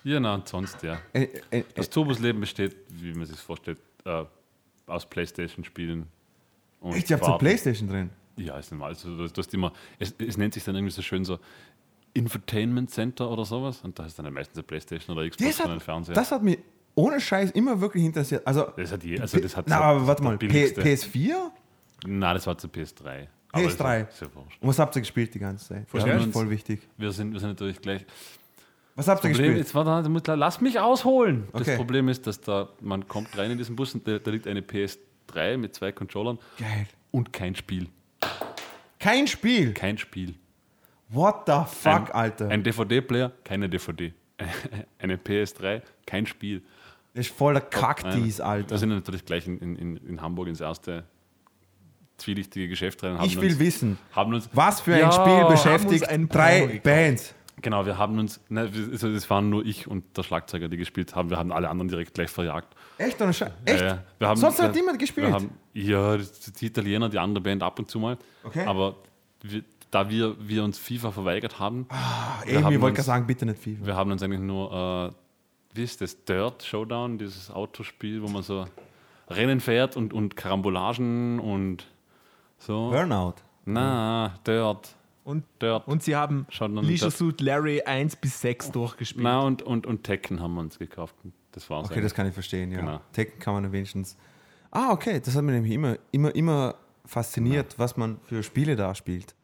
Ja, na, und sonst, ja. Äh, äh, Das Turbusleben besteht, wie man sich vorstellt, äh, aus Playstation-Spielen. echt, ihr habt so. Playstation drin. Ja, ist normal. Also, du, hast- du hast immer, es, es nennt sich dann irgendwie so schön so Infotainment Center oder sowas. Und da ist dann meistens eine Playstation oder Xbox Das oder ein hat, Fernseher. das hat mich ohne Scheiß immer wirklich interessiert. Also, das hat je, also das hat na, so aber warte mal, P billigste. PS4? Nein, das war zu PS3. Aber ist PS3. ja- ist ja wurscht. Und was habt ihr gespielt die ganze Zeit? Das Ja, voll wichtig. Wir sind, wir sind natürlich gleich. Was habt ihr gespielt? jetzt warte, lass mich ausholen. Okay. Das Problem ist, dass da, man kommt rein in diesen Bus und da, da liegt eine PS3 mit zwei Controllern Geil. und kein Spiel. Kein Spiel. Kein Spiel. What the fuck, ein, Alter? Ein DVD-Player, keine DVD. Eine PS3, kein Spiel. das ist voll der Wir Alter. sind natürlich gleich in, in, in Hamburg ins erste zwielichtige Geschäft rein. und Ich haben will uns, wissen, Haben uns, was für ein Ja, Spiel haben beschäftigt ein drei. Bands. Genau, wir haben uns, ne, also das waren nur ich und der Schlagzeuger, die gespielt haben. Wir haben alle anderen direkt gleich verjagt. Echt? Oder Echt? Ja, ja. Wir haben, Sonst hat niemand gespielt? Wir haben, ja, die Italiener, die andere Band ab und zu mal. Okay. Aber wir, da wir, wir uns FIFA verweigert haben, Ah, Irgendwie haben wollte ich uns- sagen, bitte nicht FIFA. wir haben uns eigentlich nur, äh, wie ist das, Dirt Showdown, dieses Autospiel, wo man so Rennen fährt und, und Karambolagen und so. Burnout. Na, Dirt. Und, Dirt. und sie haben noch Leisure Suit Larry 1 bis 6 durchgespielt. Na, und, und, und Tekken haben wir uns gekauft. Das war's. Okay, das eigentlich. kann ich verstehen, ja. Genau. Tekken kann man wenigstens. Ah, okay, das hat mich nämlich immer, immer, immer fasziniert, was man für Spiele da spielt.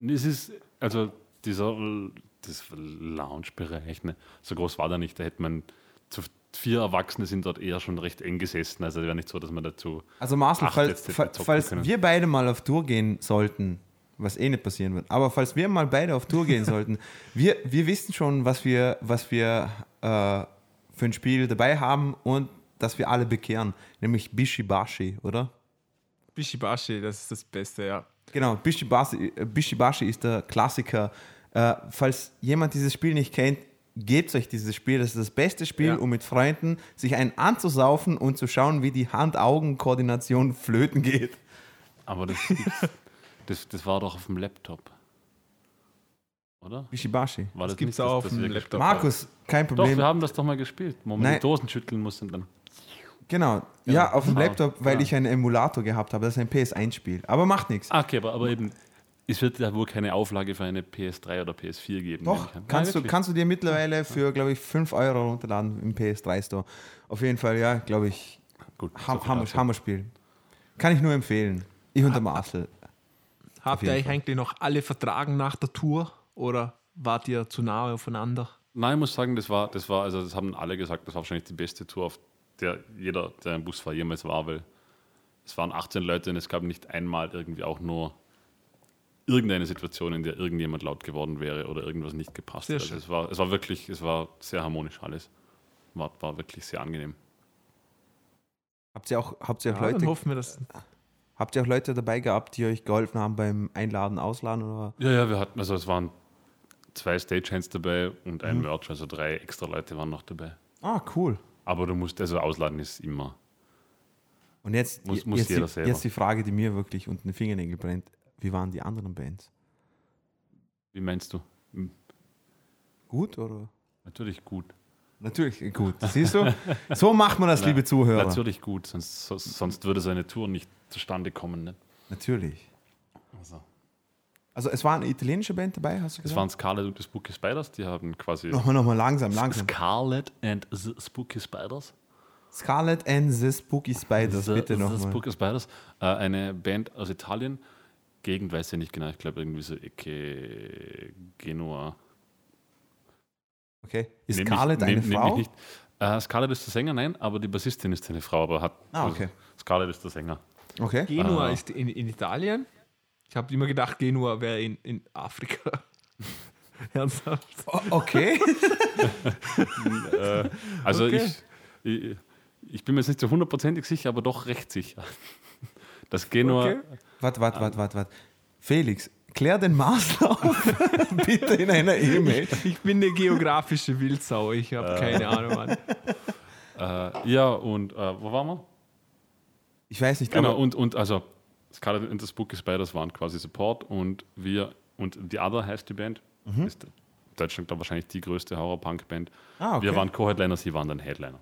Es ist, also dieser das Lounge-Bereich, ne, so groß war der nicht. Da hätte man vier Erwachsene sind dort eher schon recht eng gesessen. Also wäre nicht so, dass man dazu. Also Marcel, falls, zocken falls können. wir beide mal auf Tour gehen sollten, was eh nicht passieren wird, aber falls wir mal beide auf Tour gehen sollten, wir, wir wissen schon, was wir, was wir äh, für ein Spiel dabei haben und dass wir alle bekehren, nämlich Bishibashi, oder? Bishibashi, das ist das Beste, ja. Genau, Bishibashi, äh, Bishibashi ist der Klassiker. Äh, falls jemand dieses Spiel nicht kennt, gebt euch dieses Spiel. Das ist das beste Spiel, Ja. um mit Freunden sich einen anzusaufen und zu schauen, wie die Hand-Augen-Koordination flöten geht. Aber das, das, das war doch auf dem Laptop. Oder? Bishibashi. War Das das gibt's nicht, auch auf dem Laptop. Markus, kein Doch, Problem. wir haben das doch mal gespielt, wo man Nein. die Dosen schütteln muss und dann. genau, ja, auf dem Ah, Laptop, weil ja. ich einen Emulator gehabt habe. Das ist ein PS1-Spiel. Aber macht nichts. Ah, okay, aber, aber eben, es wird ja wohl keine Auflage für eine PS3 oder PS4 geben. Doch, kannst, Ah, du, kannst du dir mittlerweile für, glaube ich, 5 Euro runterladen im PS3-Store. Auf jeden Fall, ja, glaube ich, Gut, so Ham viel Hammer. Hammerspiel. Kann ich nur empfehlen. Ich und der Marcel. Habt ihr euch Fall. eigentlich noch alle vertragen nach der Tour oder wart ihr zu nahe aufeinander? Nein, ich muss sagen, das war, das war, also das haben alle gesagt, das war wahrscheinlich die beste Tour, auf der jeder, der im Bus war, jemals war, weil es waren 18 Leute und es gab nicht einmal irgendwie auch nur irgendeine Situation, in der irgendjemand laut geworden wäre oder irgendwas nicht gepasst schön. Also es war, es war wirklich, es war sehr harmonisch alles. War, war wirklich sehr angenehm. Habt ihr auch, habt ihr auch Ja, Leute dann hoffen wir, dass Habt ihr auch Leute dabei gehabt, die euch geholfen haben beim Einladen, Ausladen? Oder? Ja, ja, wir hatten, also es waren zwei Stagehands dabei und Mhm. ein Merch, also drei extra Leute waren noch dabei. Ah, cool. Aber du musst, also ausladen ist immer. Und jetzt, Muss- muss jetzt, jeder die, selber. jetzt die Frage, die mir wirklich unter den Fingernägel brennt. Wie waren die anderen Bands? Wie meinst du? Hm, Gut oder? Natürlich gut. Natürlich gut. Siehst du? So macht man das, liebe Zuhörer. Natürlich gut, sonst, so- sonst würde so eine Tour nicht zustande kommen. Ne? Natürlich. Also, Also es war eine italienische Band dabei, hast du gesagt? waren Scarlet und die Spooky Spiders, die haben quasi. Nochmal, nochmal, langsam, langsam. Scarlet and the Spooky Spiders. Scarlet and the Spooky Spiders, the, bitte the nochmal. Spooky Spiders. Äh, eine Band aus Italien. Gegend weiß ich nicht genau, ich glaube irgendwie so Ecke Genua. Okay. Ist Nehm Scarlett eine nehm- nehm Frau? mich nicht. Äh, Scarlett ist der Sänger, nein, aber die Bassistin ist eine Frau, aber hat. Ah, okay. Scarlett ist der Sänger. Okay. Genua Ah. ist in, in Italien. Ich habe immer gedacht, Genua wäre in, in Afrika. Ernsthaft? O- Okay. Äh, also Okay. ich, ich, ich bin mir jetzt nicht so hundertprozentig sicher, aber doch recht sicher. Das Genua. Okay. Warte, warte, warte, warte, warte. Felix, klär den Marcel auf. bitte in einer E-Mail. Ich bin eine geografische Wildsau. Ich habe keine Ahnung, Mann. Äh, ja, und äh, wo waren wir? Ich weiß nicht, Genau, und, und also Scarlet and the Spooky Spiders waren quasi Support und wir und The Other heißt die Band. Ist in Deutschland glaub, wahrscheinlich die größte Horror-Punk-Band. Ah, okay. Wir waren Co-Headliner, sie waren dann Headliner.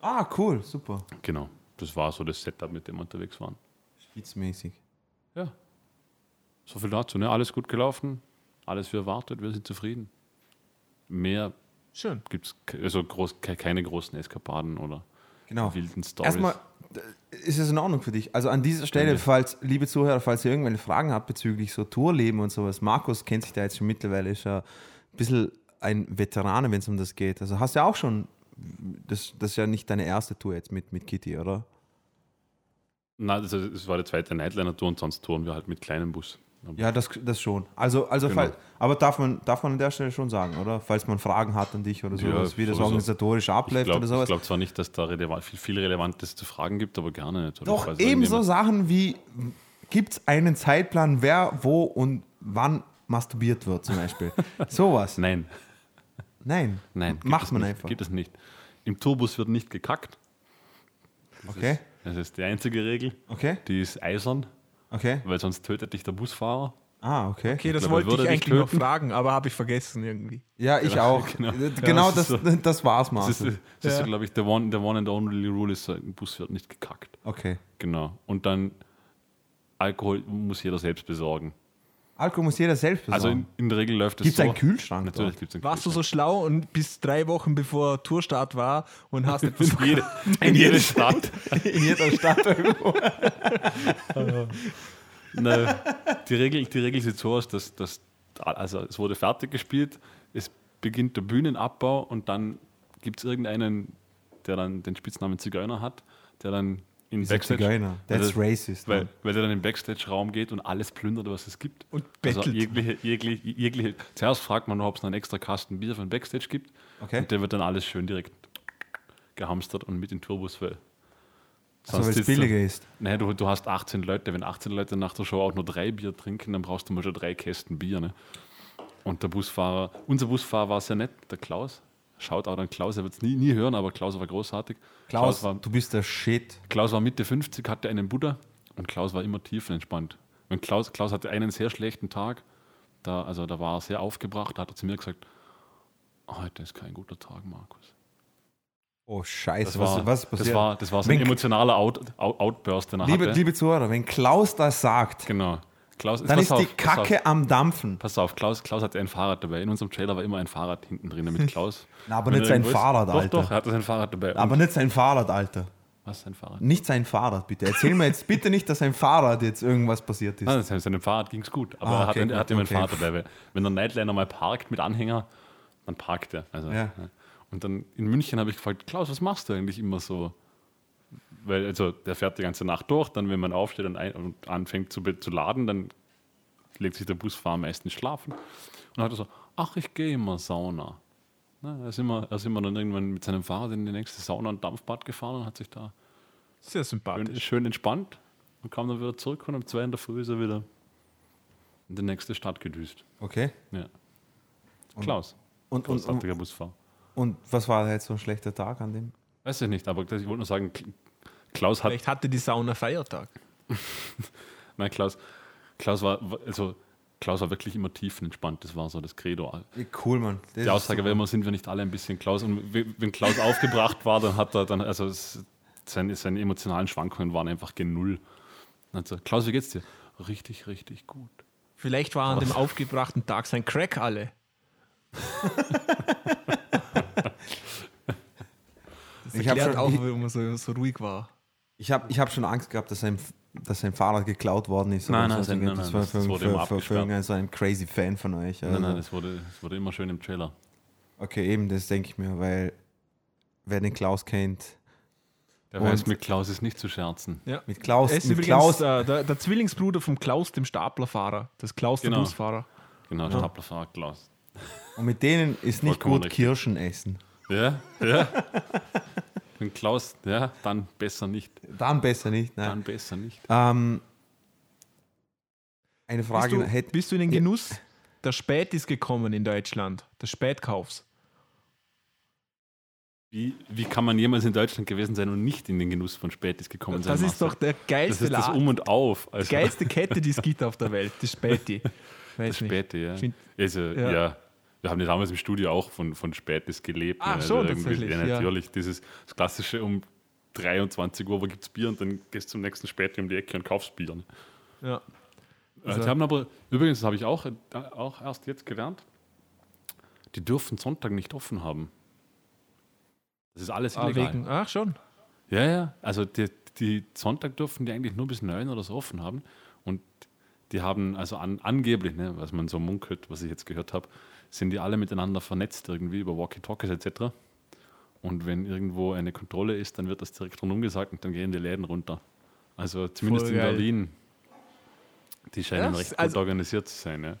Ah, cool, super. Genau. Das war so das Setup, mit dem wir unterwegs waren. Spitzmäßig. Ja. So viel dazu, ne? Alles gut gelaufen, alles wie erwartet, wir sind zufrieden. Mehr Schön. gibt es, also groß, ke- keine großen Eskapaden oder Genau. wilden Stories. Erstmal, äh, ist es in Ordnung für dich? Also an dieser Stelle, falls, liebe Zuhörer, falls ihr irgendwelche Fragen habt bezüglich so Tourleben und sowas, Markus kennt sich da jetzt schon mittlerweile, ist ja ein bisschen ein Veteran, wenn es um das geht. Also hast du ja auch schon, das, das ist ja nicht deine erste Tour jetzt mit, mit Kitty, oder? Nein, das, das war die zweite Nightliner-Tour und sonst touren wir halt mit kleinem Bus. Ja, das, das schon. Also, also Genau. fall, aber darf man, darf man an der Stelle schon sagen, oder? Falls man Fragen hat an dich oder Ja, sowas, wie das organisatorisch Ich abläuft glaube oder sowas. glaub zwar nicht, dass da relevant, viel, viel Relevantes zu fragen gibt, aber gerne nicht. Oder Doch, falls ebenso Sachen wie, gibt es einen Zeitplan, wer, wo und wann masturbiert wird zum Beispiel. sowas. Nein, Nein, nein. macht es man nicht, einfach. Gibt es nicht. Im Tourbus wird nicht gekackt. Okay, Das ist die einzige Regel. okay, Die ist eisern, okay. weil sonst tötet dich der Busfahrer. Ah, okay. Okay, das glaube, wollte ich eigentlich noch fragen, aber habe ich vergessen irgendwie. Ja, ich Genau, auch. genau. Genau, das das, ist das, war's, Das ist, Marcel. das ist Ja. so, glaube ich, der one, der one and only rule ist, ein Bus wird nicht gekackt. Okay. Genau. Und dann Alkohol muss jeder selbst besorgen. Alkohol muss jeder selbst Also besorgen. in, in der Regel läuft es Gibt es so. einen Kühlschrank? Natürlich gibt es einen Warst du Kühlschrank. so schlau und bis drei Wochen bevor Tourstart war und hast etwas in jede, in jede Stadt. in jeder Stadt irgendwo? Na, die, Regel, die Regel sieht so aus, dass, dass also es wurde fertig gespielt, es beginnt der Bühnenabbau und dann gibt es irgendeinen, der dann den Spitznamen Zigeuner hat, der dann in Dieser Backstage, Zigeuner. That's weil, racist. weil, man. weil der dann im Backstage-Raum geht und alles plündert, was es gibt. Und Also bettelt. jegliche, jegliche, jegliche, zuerst fragt man noch, ob es noch einen extra Kasten Bier von Backstage gibt. Okay. Und der wird dann alles schön direkt gehamstert und mit in Turbos, weil So, weil es du- billiger ist. Nee, du, du hast 18 Leute. Wenn 18 Leute nach der Show auch nur drei Bier trinken, dann brauchst du mal schon drei Kästen Bier. Ne? Und der Busfahrer, unser Busfahrer war sehr nett, der Klaus. Schaut auch an Klaus, er wird es nie, nie hören, aber Klaus war großartig. Klaus, war, du bist der Shit. Klaus war Mitte 50, hatte einen Buddha und Klaus war immer tiefenentspannt. Und Klaus, Klaus hatte einen sehr schlechten Tag, da, also da war er sehr aufgebracht, da hat er zu mir gesagt, heute ist kein guter Tag, Markus. Oh, Scheiße. Das was, war, was passiert? das war, das war so ein Wenn- emotionaler Out, Out, Outburst, den er liebe, hatte. liebe Zuhörer, wenn Klaus das sagt, Genau. Klaus, dann ist die auf. Kacke am Dampfen. Pass auf, Klaus, Klaus hatte ein Fahrrad dabei. In unserem Trailer war immer ein Fahrrad hinten drin mit Klaus. Na, aber nicht sein irgendwo ist- Fahrrad, doch, Alter. Doch, er hatte sein Fahrrad dabei. Aber nicht sein Fahrrad, Alter. was sein Fahrrad? Nicht sein Fahrrad, bitte. Erzähl mir jetzt bitte nicht, dass sein Fahrrad jetzt irgendwas passiert ist. Nein, seinem, Fahrrad ging es gut, aber Ah, er, hat, okay, er hatte immer ein okay. Fahrrad dabei. Wenn der Nightliner mal parkt mit Anhänger, dann parkt er. Also, Ja. Und dann in München habe ich gefragt, Klaus, was machst du eigentlich immer so? Weil also der fährt die ganze Nacht durch, dann wenn man aufsteht und, ein, und anfängt zu, zu laden, dann legt sich der Busfahrer meistens schlafen. Und dann hat er so, ach, ich gehe immer Sauna. Na, er, ist immer, er ist immer dann irgendwann mit seinem Fahrrad in die nächste Sauna und Dampfbad gefahren und hat sich da Sehr schön, sympathisch. schön entspannt und kam dann wieder zurück und um zwei in der Früh ist er wieder in die nächste Stadt gedüst. Okay. Ja. Klaus, Und, und, und, Busfahrer. und was war jetzt so ein schlechter Tag an dem? Weiß ich nicht, aber ich wollte nur sagen, Klaus hat Vielleicht hatte die Sauna Feiertag. Nein, Klaus, Klaus war, also Klaus war wirklich immer tiefenentspannt. Das war so das Credo. Cool, Mann. Das Die Aussage war immer, sind wir nicht alle ein bisschen Klaus? Und we- wenn Klaus aufgebracht war, dann hat er dann, also es, seine, seine emotionalen Schwankungen waren einfach gen Null. Also, Klaus, wie geht's dir? Richtig, richtig gut. Vielleicht war an dem aufgebrachten Tag sein Crack alle. Das Ich hab erklärt schon- auch, warum er so, so ruhig war. Ich habe ich hab schon Angst gehabt, dass sein, dass sein Fahrrad geklaut worden ist. Nein, nein, nein, nein, das war das für, wurde immer für, für, für irgendeinen so einen crazy Fan von euch. Also. Nein, nein, es wurde, es wurde immer schön im Trailer. Okay, eben, das denke ich mir, weil wer den Klaus kennt, Der weiß, mit Klaus ist nicht zu scherzen. Ja. mit Klaus, Er ist mit übrigens Klaus, äh, der, der Zwillingsbruder vom Klaus, dem Staplerfahrer. Das Klaus, der Genau. Busfahrer. Genau, Staplerfahrer Klaus. und mit denen ist nicht Vollkommen gut richtig. Kirschen essen. Ja, ja. Wenn Klaus, ja, dann besser nicht. Dann besser nicht. Dann Nein. besser nicht. Ähm, eine Bist Frage du, hätte. bist du in den Genuss der Spätis gekommen in Deutschland? Des Spätkaufs? Wie, wie kann man jemals in Deutschland gewesen sein und nicht in den Genuss von Spätis gekommen sein? Das ist doch der das geilste ist das. Um und Auf. Die Also, geilste Kette, die es gibt auf der Welt, die Späti. Weiß das nicht. Späti, ja. Find- Also, Ja. ja. Wir haben ja damals im Studio auch von, von Spätis gelebt. Ach ne? so, irgendwie- tatsächlich, Ja, ja. natürlich. Dieses das klassische um 23 Uhr, wo gibt es Bier und dann gehst du zum nächsten Späti um die Ecke und kaufst Bier. Ne? Ja. Also, Also- die haben aber, übrigens, das habe ich auch, äh, auch erst jetzt gelernt, die dürfen Sonntag nicht offen haben. Das ist alles Ah, illegal. wegen, ach schon. Ja, ja. Also die, die Sonntag dürfen die eigentlich nur bis neun oder so offen haben. Und die haben, also an, angeblich, ne, was man so munkelt, was ich jetzt gehört habe, sind die alle miteinander vernetzt irgendwie über Walkie-Talkies etc. Und wenn irgendwo eine Kontrolle ist, dann wird das direkt rundum gesagt und dann gehen die Läden runter. Also zumindest Voll in geil. Berlin. Die scheinen Das- recht gut also- organisiert zu sein. Ja.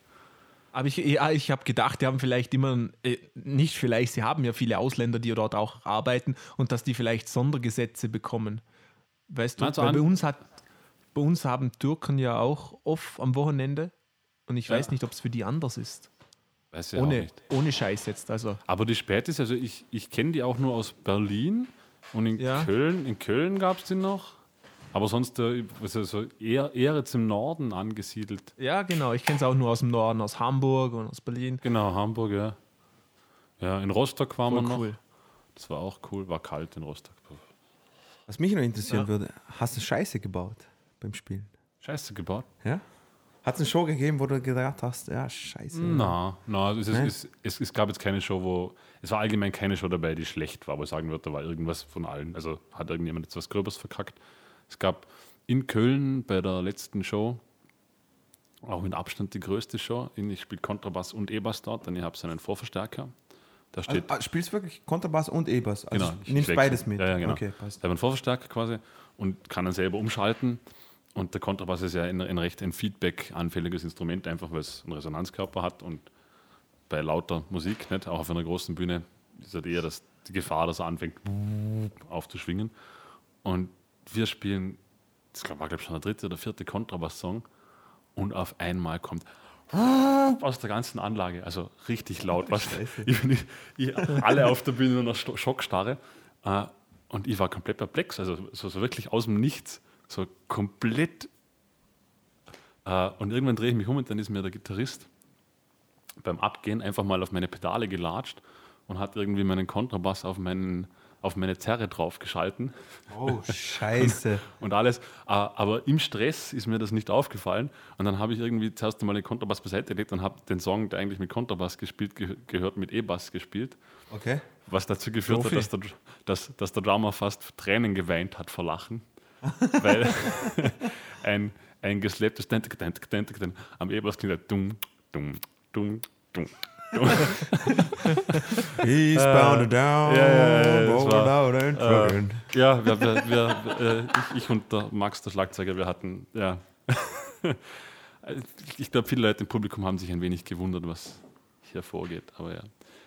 Aber ich, ja, ich habe gedacht, die haben vielleicht immer, äh, nicht vielleicht, sie haben ja viele Ausländer, die dort auch arbeiten und dass die vielleicht Sondergesetze bekommen. Weißt du, Also bei uns, hat, bei uns haben Türken ja auch off am Wochenende und ich Ja. weiß nicht, ob es für die anders ist. Weiß auch ohne, nicht. ohne Scheiß jetzt. Also, Aber die Spätis, also ich, ich kenne die auch nur aus Berlin und in Ja. Köln. In Köln gab es die noch. Aber sonst also so eher, eher jetzt im Norden angesiedelt. Ja, genau. Ich kenne es auch nur aus dem Norden, aus Hamburg und aus Berlin. Genau, Hamburg, ja. Ja, in Rostock waren wir noch. cool. Das war auch cool, war kalt in Rostock. Was mich noch interessieren Ja. würde, hast du Scheiße gebaut beim Spielen? Scheiße gebaut. Ja? Hat es eine Show gegeben, wo du gedacht hast, ja, scheiße. Na, na es, ist, Nein? es, es, es gab jetzt keine Show, wo. Es war allgemein keine Show dabei, die schlecht war, wo ich sagen würde, da war irgendwas von allen. Also hat irgendjemand jetzt was Gröbers verkackt. Es gab in Köln bei der letzten Show, auch mit Abstand die größte Show, ich spiele Kontrabass und E-Bass dort, denn ich habe einen Vorverstärker. Da Also, steht. ah, spielst wirklich Kontrabass und E-Bass? Also Genau, ich nimmst beides mit? Ja, ja, genau. Okay, passt. Ich habe einen Vorverstärker quasi und kann dann selber umschalten. Und der Kontrabass ist ja ein, ein recht ein Feedback-anfälliges Instrument, einfach weil es einen Resonanzkörper hat und bei lauter Musik, nicht, auch auf einer großen Bühne, ist halt eher das, die Gefahr, dass er anfängt aufzuschwingen. Und wir spielen, das war glaube ich schon der dritte oder vierte Kontrabass-Song und auf einmal kommt aus der ganzen Anlage, also richtig laut. Was, ich, bin- ich, alle auf der Bühne nur noch Schockstarre. Äh, und ich war komplett perplex, also so, so wirklich aus dem Nichts, so komplett. Äh, und irgendwann drehe ich mich um und dann ist mir der Gitarrist beim Abgehen einfach mal auf meine Pedale gelatscht und hat irgendwie meinen Kontrabass auf, meinen, auf meine Zerre draufgeschalten Oh, scheiße. und alles. Äh, Aber im Stress ist mir das nicht aufgefallen. Und dann habe ich irgendwie zuerst einmal den Kontrabass beiseite gelegt und habe den Song, der eigentlich mit Kontrabass gespielt ge gehört, mit E-Bass gespielt. Okay. Was dazu geführt Profi. hat, dass der, dass, dass der Drummer fast Tränen geweint hat vor Lachen. weil ein, ein Dent am E-Bass klingt halt dumm, dumm, dumm, dumm. He's bound down, Äh, ja, ja, ja, das rolled war, out and Äh, ja, wir, wir, wir, äh, ich, ich und der Max, der Schlagzeuger, wir hatten, ja. ich glaube, viele Leute im Publikum haben sich ein wenig gewundert, was hier vorgeht. Aber ja,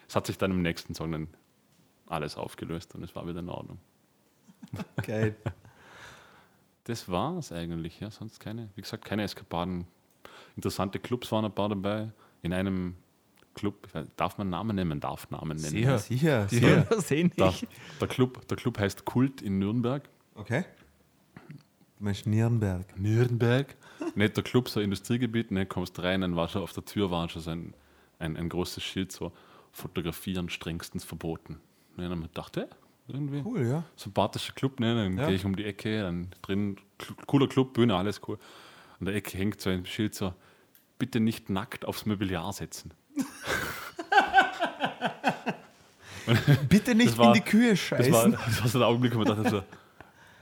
es hat sich dann im nächsten Song dann alles aufgelöst und es war wieder in Ordnung. Geil. Das war es eigentlich, ja, sonst keine, wie gesagt, keine Eskapaden. Interessante Clubs waren ein paar dabei. In einem Club, weiß- darf man Namen nennen? Darf Namen nennen. Sicher. Sicher, Die sicher. Sehen Der, nicht. der, Club, der Club heißt Kult in Nürnberg. Okay. Du meinst Nürnberg. Nürnberg. Nicht der Club, so ein Industriegebiet, ne, kommst rein, dann war schon auf der Tür war schon so ein, ein, ein großes Schild, so fotografieren strengstens verboten. Ne, dann haben wir gedacht, ja, irgendwie Cool, ja. sympathischer Club, ne, dann Ja. gehe ich um die Ecke, dann drin, cooler Club, Bühne, alles cool. An der Ecke hängt so ein Schild so, bitte nicht nackt aufs Mobiliar setzen. Bitte nicht war- in die Kühe Das war, scheißen. das war so ein Augenblick, wo man dachte so,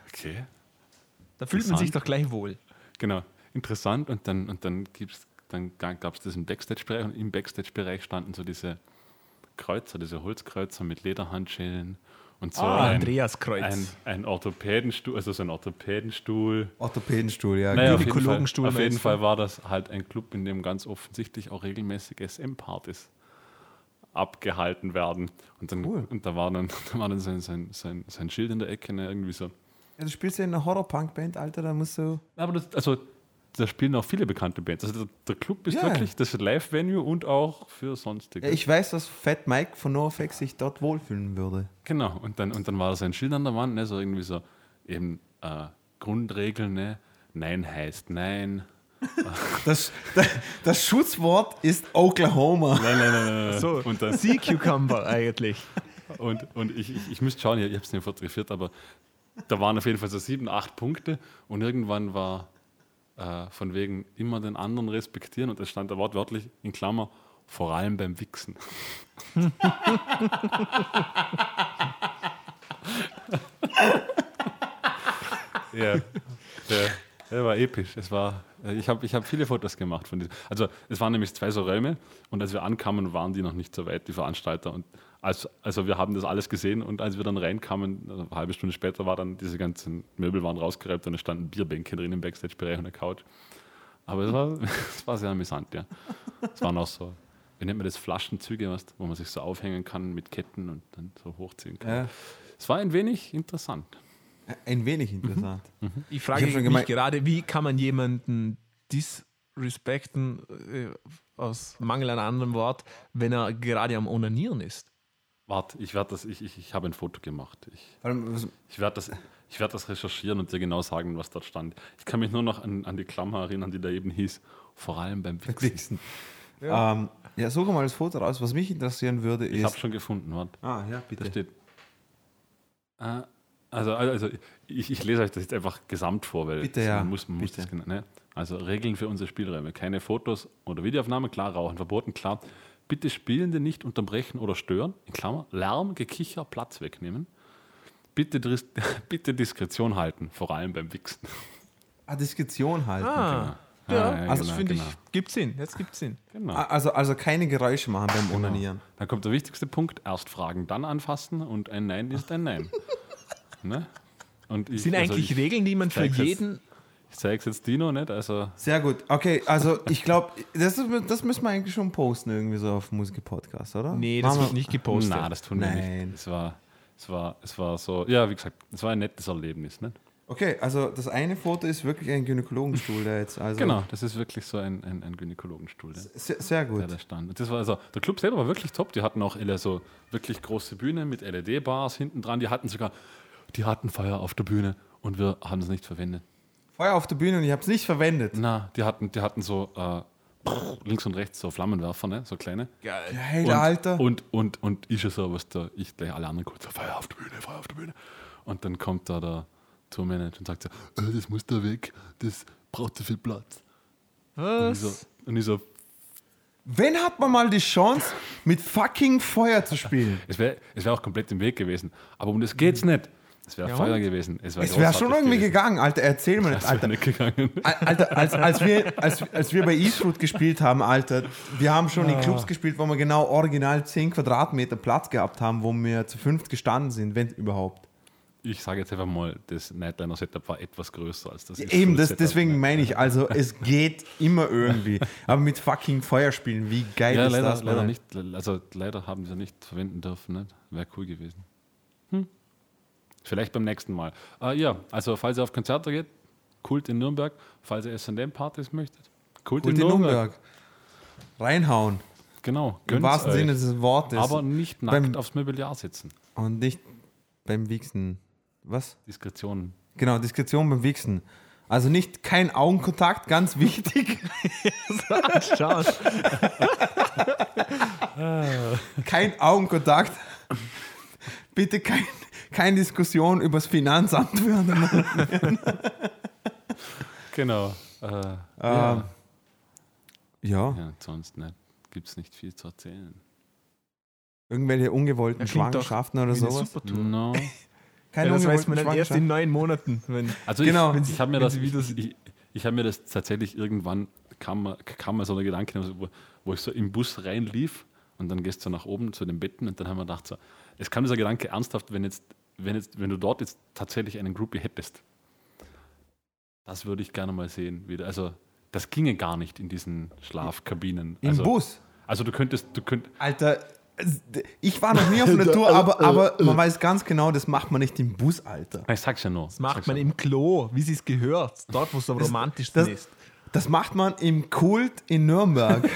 okay, Da fühlt man sich doch gleich wohl. Genau, interessant. Und dann, und dann, gibt's, dann gab es das im Backstage-Bereich und im Backstage-Bereich standen so diese Kreuzer, diese Holzkreuzer mit Lederhandschellen und so Ah, ein, Andreaskreuz. ein, ein Orthopädenstuhl, also so ein Orthopädenstuhl. Orthopädenstuhl, ja. Naja, auf jeden, Fall, Gynäkologenstuhl auf jeden? Fall war das halt ein Club, in dem ganz offensichtlich auch regelmäßig SM-Partys abgehalten werden. Und, dann, Cool. und da war dann, da war dann sein, sein, sein, sein Schild in der Ecke, ne, irgendwie so. Ja, du spielst ja in einer Horror-Punk-Band, Alter, da musst du. Aber das, also, da spielen auch viele bekannte Bands. Also der, Club ist Ja. wirklich das Live-Venue und auch für sonstige. Ich weiß, dass Fat Mike von NoFX sich dort wohlfühlen würde. genau. Und dann, und dann war da so ein Schild an der Wand, ne, so irgendwie so eben äh, Grundregeln, ne? Nein heißt Nein. Das, das, das Schutzwort ist Oklahoma. Nein, nein, nein, nein. nein. So, Und, dann, Sea Cucumber eigentlich. und, und ich, ich, ich müsste schauen, ich, ich habe es nicht fotografiert, aber da waren auf jeden Fall so sieben, acht Punkte und irgendwann war äh, von wegen immer den anderen respektieren und es stand da wortwörtlich in Klammer, vor allem beim Wichsen. ja, der, der war episch. Es war, äh, ich habe ich hab viele Fotos gemacht von diesem. Also es waren nämlich zwei so Räume und als wir ankamen, waren die noch nicht so weit, die Veranstalter. Und als, also wir haben das alles gesehen und als wir dann reinkamen, also eine halbe Stunde später war dann diese ganzen Möbel waren rausgeräumt und es standen Bierbänke drin im Backstage-Bereich und eine Couch. Aber es war, es war sehr amüsant, ja. Es waren auch so, wie nennt man das, Flaschenzüge, was, wo man sich so aufhängen kann mit Ketten und dann so hochziehen kann. Ja, Es war ein wenig interessant. ein wenig interessant. Ich frage Ich hab schon mich gerade, wie kann man jemanden disrespekten, äh, aus Mangel an einem anderen Wort, wenn er gerade am Onanieren ist? Warte, ich werde das, ich, ich, ich habe ein Foto gemacht. Ich, ich werde das, Ich werde das recherchieren und dir genau sagen, was dort stand. Ich kann mich nur noch an, an die Klammer erinnern, die da eben hieß, vor allem beim Wichsen. Ja. Ähm, ja, suche mal das Foto raus. Was mich interessieren würde, Ich habe ist. schon gefunden, warte. Ah, ja, Da bitte. steht. Äh, also, also ich, ich lese euch das jetzt einfach gesamt vor, weil Bitte, ja, man muss, man muss bitte. das genau, ne? Also Regeln für unsere Spielräume. Keine Fotos oder Videoaufnahme, klar, Rauchen verboten, klar. Bitte Spielende nicht unterbrechen oder stören, in Klammer, Lärm, Gekicher, Platz wegnehmen. Bitte, bitte Diskretion halten, vor allem beim Wichsen. Ah, Diskretion halten. Ah, Genau. ja, Ah, ja, also genau, finde genau. ich, gibt Sinn. Jetzt gibt Sinn. Genau. Also, also keine Geräusche machen beim Onanieren. Dann kommt der wichtigste Punkt: erst fragen, dann anfassen und ein Nein ist ein Nein. ne? Und ich, Sind also eigentlich ich, Regeln, die man für jeden. Ich zeige es jetzt Dino nicht, also Sehr gut. Okay, also ich glaube, das, das müssen wir eigentlich schon posten irgendwie so auf Musiker-Podcast, oder? Nee, das Machen wird nicht gepostet. Na, das tun wir Nein. nicht. Es war, es, war, es war so, ja, wie gesagt, es war ein nettes Erlebnis. Ne? Okay, also das eine Foto ist wirklich ein Gynäkologenstuhl, der jetzt also. Genau, das ist wirklich so ein, ein, ein Gynäkologenstuhl, der, Sehr, sehr gut. der da stand. Das war also, der Club selber war wirklich top. Die hatten auch so wirklich große Bühne mit LED-Bars hinten dran. Die hatten sogar, die hatten Feuer auf der Bühne und wir haben es nicht verwendet. Feuer auf der Bühne und ich habe es nicht verwendet. Na, die hatten, die hatten so äh, links und rechts so Flammenwerfer, ne? so kleine. Geil. Geil, Und, Alter. Und, und, und ich so, was da, ich gleich alle anderen kurz, Feuer auf der Bühne, Feuer auf der Bühne. Und dann kommt da der Tourmanager und sagt so, äh, das muss da weg, das braucht zu viel Platz. Und ich so, Was? und ich so Wenn hat man mal die Chance, mit fucking Feuer zu spielen? es wäre es wär auch komplett im Weg gewesen. Aber um das geht's nicht. Es wäre Ja, Feuer gewesen. Es wäre Es wäre schon irgendwie gegangen, Alter. Erzähl mir nicht, wäre Alter. nicht gegangen. Al- Alter, als, als, wir, als, als wir bei Eastwood gespielt haben, Alter, wir haben schon in Clubs gespielt, wo wir genau original 10 Quadratmeter Platz gehabt haben, wo wir zu fünft gestanden sind, wenn überhaupt. Ich sage jetzt einfach mal, das Nightliner-Setup war etwas größer als das Eben, das, Setup. deswegen meine ich, also es geht immer irgendwie. Aber mit fucking Feuer spielen, wie geil Ja, ist leider, das? leider Mann? nicht. Also leider haben sie nicht verwenden dürfen. Nicht? Wäre cool gewesen. Hm. Vielleicht beim nächsten Mal. Äh, ja, also falls ihr auf Konzerte geht, Kult in Nürnberg. Falls ihr S&M-Partys möchtet, Kult, Gut in Nürnberg. Reinhauen. Genau, Im wahrsten euch. Sinne des Wortes. Aber nicht nackt Beim- aufs Mobiliar sitzen. Und nicht beim Wichsen. Was? Diskretion. Genau, Diskretion beim Wichsen. Also nicht kein Augenkontakt, ganz wichtig. Kein Augenkontakt. Bitte kein, keine Diskussion übers Finanzamt führen. Genau. Äh, Ähm, ja. ja, ja, sonst nicht. Gibt es nicht viel zu erzählen. irgendwelche ungewollten Schwangerschaften oder sowas. No. Keine Ja, das weiß man dann erst in neun Monaten. Wenn Also Genau. ich, ich habe mir, das- ich, ich, ich hab mir das tatsächlich irgendwann, kam, mir- kam mir so der Gedanke, wo, wo ich so im Bus reinlief und dann gehst du nach oben zu den Betten und dann haben wir gedacht, so, es kam dieser Gedanke ernsthaft, wenn, jetzt, wenn, jetzt, wenn du dort jetzt tatsächlich einen Groupie hättest. Das würde ich gerne mal sehen. Wieder. Also das ginge gar nicht in diesen Schlafkabinen. Im also, Bus. Also du könntest, du könnt, Alter, ich war noch nie auf einer Tour, aber, aber man weiß ganz genau, das macht man nicht im Bus, Alter. ich sag's ja nur. das macht man im Klo, wie sie es gehört. Dort, wo es am romantischsten das- ist. Das macht man im Kult in Nürnberg.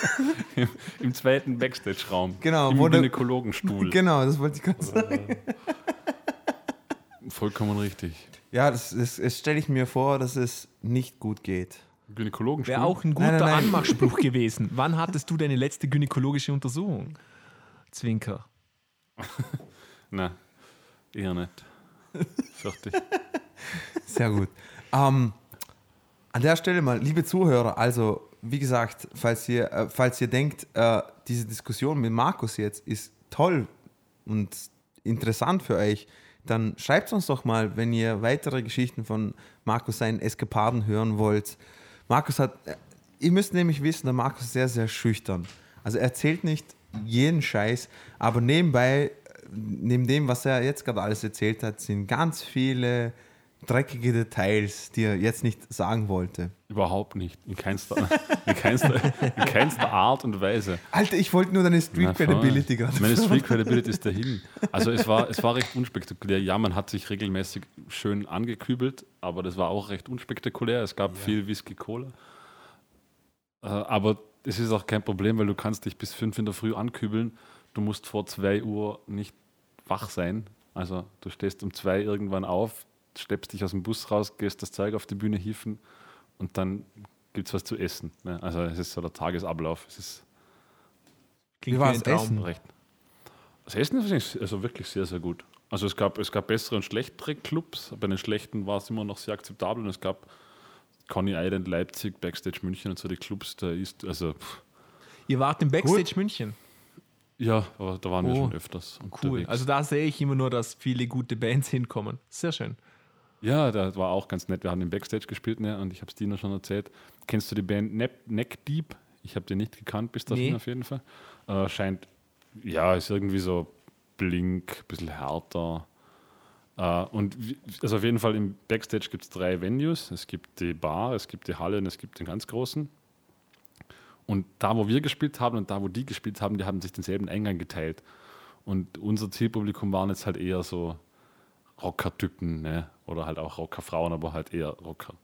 im, im zweiten Backstage-Raum. Genau, Im wo der- Gynäkologenstuhl. genau, das wollte ich gerade sagen. Vollkommen richtig. Ja, das, das, das stelle ich mir vor, dass es nicht gut geht. Gynäkologenstuhl. Wäre auch ein guter Nein, nein, nein. Anmachspruch gewesen. Wann hattest du deine letzte gynäkologische Untersuchung? Zwinker. Nein, eher nicht. Ich. Sehr gut. Ähm, an der Stelle mal, liebe Zuhörer, also wie gesagt, falls ihr, äh, falls ihr denkt, äh, diese Diskussion mit Markus jetzt ist toll und interessant für euch, dann schreibt uns doch mal, wenn ihr weitere Geschichten von Markus seinen Eskapaden hören wollt. Markus hat, äh, ihr müsst nämlich wissen, der Markus ist sehr, sehr schüchtern. Also er erzählt nicht jeden Scheiß, aber nebenbei, äh, neben dem, was er jetzt gerade alles erzählt hat, sind ganz viele dreckige Details, die er jetzt nicht sagen wollte. Überhaupt nicht. In keinster, in, keinster, in keinster Art und Weise. Alter, ich wollte nur deine Street Na. Credibility gerade. Meine Street Credibility ist dahin. Also es war, es war recht unspektakulär. Ja, man hat sich regelmäßig schön angekübelt, aber das war auch recht unspektakulär. Es gab viel Whisky Cola. Äh, aber es ist auch kein Problem, weil du kannst dich bis fünf in der Früh ankübeln. Du musst vor zwei Uhr nicht wach sein. Also du stehst um zwei irgendwann auf, schleppst dich aus dem Bus raus, gehst das Zeug auf die Bühne hieven und dann gibt es was zu essen. Ne? Also es ist so der Tagesablauf. Es ist Klingt Wie ein Traum. Essen? recht. Das Essen ist wirklich- also wirklich sehr, sehr gut. Also es gab, es gab bessere und schlechtere Clubs. Bei den schlechten war es immer noch sehr akzeptabel und es gab Coney Island, Leipzig, Backstage München und so die Clubs, da ist, also pff, Ihr wart im Backstage München. ja, aber da waren wir Oh, schon öfters. Cool. unterwegs. Also da sehe ich immer nur, dass viele gute Bands hinkommen. Sehr schön. Ja, da war auch ganz nett. Wir haben im Backstage gespielt ne? und ich habe es Dino schon erzählt. Kennst du die Band Neck, Neck Deep? Ich habe die nicht gekannt bis dahin Nee. auf jeden Fall. Äh, scheint, ja, ist irgendwie so blink, bisschen härter. Äh, und also auf jeden Fall im Backstage gibt es drei Venues. Es gibt die Bar, es gibt die Halle und es gibt den ganz großen. Und da, wo wir gespielt haben und da, wo die gespielt haben, die haben sich denselben Eingang geteilt. Und unser Zielpublikum waren jetzt halt eher so Rocker-Typen, ne? oder halt auch Rockerfrauen, aber halt eher Rocker.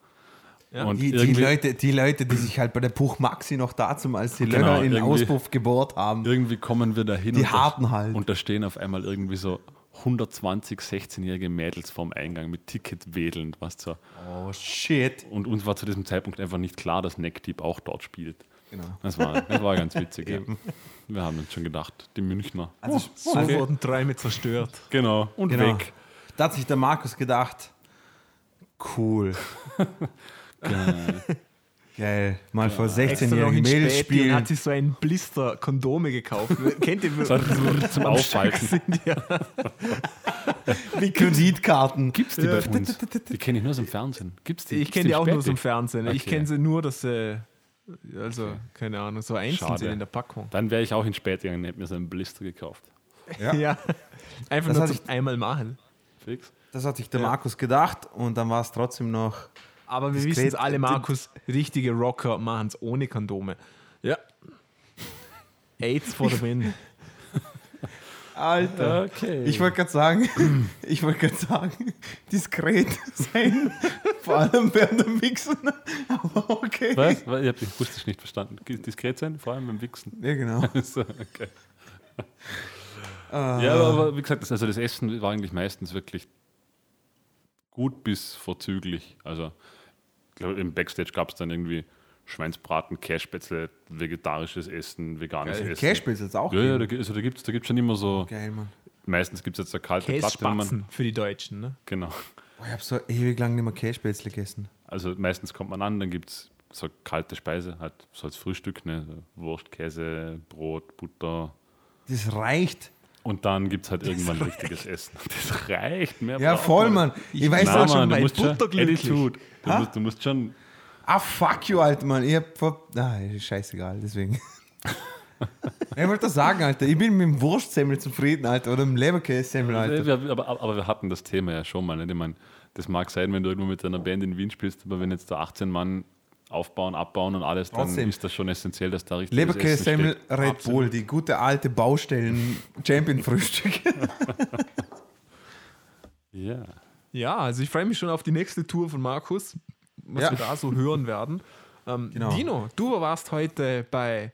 Ja. Und Die, die, Leute, die Leute, die sich halt bei der Puch Maxi noch dazu, als die Genau, Löcher in den Auspuff gebohrt haben. irgendwie kommen wir dahin Die und, harten da, halt. und da stehen auf einmal irgendwie so 120 16-jährige Mädels vorm Eingang mit Ticket wedelnd, was so. Oh shit. Und uns war zu diesem Zeitpunkt einfach nicht klar, dass Neckdeep auch dort spielt. Genau. Das war, das war ganz witzig. ja. Wir haben uns schon gedacht, die Münchner. Also, So wurden Träume zerstört. Genau, und Genau. weg. Da hat sich der Markus gedacht, cool. Geil. Mal vor Extra noch 16-jährigen in Mädels spielen. hat sich so ein Blister Kondome gekauft. Kennt ihr So, zum Aufhalten. sind ja. Wie Kreditkarten. Gibt's die bei uns? Die kenne ich nur aus dem Fernsehen. Gibt's die? Ich kenne die auch nur aus dem Fernsehen. Ich kenne sie nur, dass sie, also, keine Ahnung, so einzeln sind in der Packung. Dann wäre ich auch in Spät gegangen und hätte mir so einen Blister gekauft. Ja. Ja. Einfach Das nur zum einmal machen. Fix. Das hat sich der Markus gedacht und dann war es trotzdem noch. Aber wir wissen es alle, Markus, richtige Rocker machen es ohne Kondome. Ja. AIDS for the win. Alter. Okay. Ich wollte gerade sagen, ich wollte gerade sagen, diskret sein, vor allem während dem Wichsen. Aber okay. Was? Ich habe den akustisch nicht verstanden. Diskret sein, vor allem beim Wichsen. Ja, genau. so, okay. Ah. Ja, aber, wie gesagt, das, also das Essen war eigentlich meistens wirklich gut bis vorzüglich. Also ich glaube, im Backstage gab es dann irgendwie Schweinsbraten, Kässpätzle, vegetarisches Essen, veganes Geil. Essen. Cashbase jetzt auch. Ja, ja, da, also da gibt es da gibt's schon immer so, Geil, Mann. meistens gibt es jetzt eine kalte Platte. für die Deutschen. Ne? Genau. Boah, ich habe so ewig lang nicht mehr Cashbätzle gegessen. Also meistens kommt man an, dann gibt es so kalte Speise, halt so als Frühstück, ne? so Wurst, Käse, Brot, Butter. Das reicht. Und dann gibt es halt irgendwann richtiges Essen. Das reicht. Mehr Ja, voll, man Mann. Ich weiß bin auch schon schon. du musst schon. Attitude. Du musst, du musst schon. Ah, fuck you, Alter, Mann. Ich hab vor. Ah, scheißegal, deswegen. ich wollte das sagen, Alter. Ich bin mit dem Wurstsemmel zufrieden, Alter. Oder mit dem Leberkässemmel, Alter. Wir, aber, aber wir hatten das Thema ja schon mal. Nicht? Ich meine, das mag sein, wenn du irgendwo mit einer Band in Wien spielst, aber wenn jetzt da 18 Mann aufbauen, abbauen und alles, dann Trotzdem. ist das schon essentiell, dass da richtig Leberkässemmel, Red Bull, die gute alte Baustellen-Champion-Frühstück. Ja. Ja, also ich freue mich schon auf die nächste Tour von Markus, was Ja. wir da so hören werden. Ähm, Genau. Dino, du warst heute bei,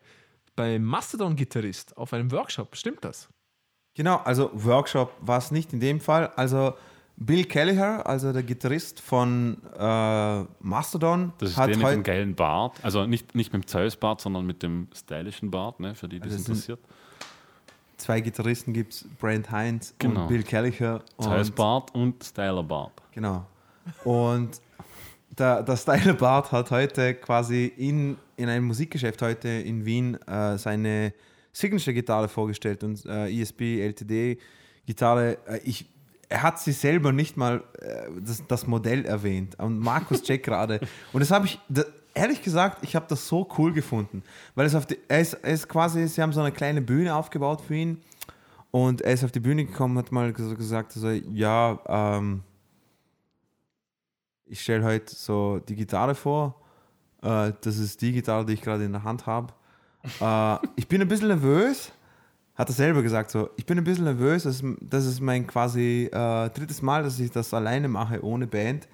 bei Mastodon-Gitarrist auf einem Workshop, stimmt das? genau, also Workshop war es nicht in dem Fall. Also Bill Kelleher, also der Gitarrist von äh, Mastodon, Das ist hat der mit dem geilen Bart. Also nicht, nicht mit dem Zeus-Bart, sondern mit dem stylischen Bart, ne? für die, es Also interessiert. Zwei Gitarristen gibt es, Brent Hines Genau. und Bill Kelleher. Zeus-Bart und Styler-Bart. Genau. Und der, der Styler Bart hat heute quasi in, in einem Musikgeschäft heute in Wien äh, seine Signature-Gitarre vorgestellt und äh, ESP LTD-Gitarre. Äh, ich, er hat sie selber nicht mal äh, das, das Modell erwähnt. Und Markus checkt gerade. Und das habe ich, da, ehrlich gesagt, ich habe das so cool gefunden. Weil es auf die, er, ist, er ist quasi, sie haben so eine kleine Bühne aufgebaut für ihn. Und er ist auf die Bühne gekommen, hat mal ges- gesagt, also, ja, ähm, ich stelle heute so die Gitarre vor. Äh, das ist die Gitarre, die ich gerade in der Hand habe. Äh, ich bin ein bisschen nervös. Hat er selber gesagt so. Ich bin ein bisschen nervös. Das ist, das ist mein quasi äh, drittes Mal, dass ich das alleine mache, ohne Band.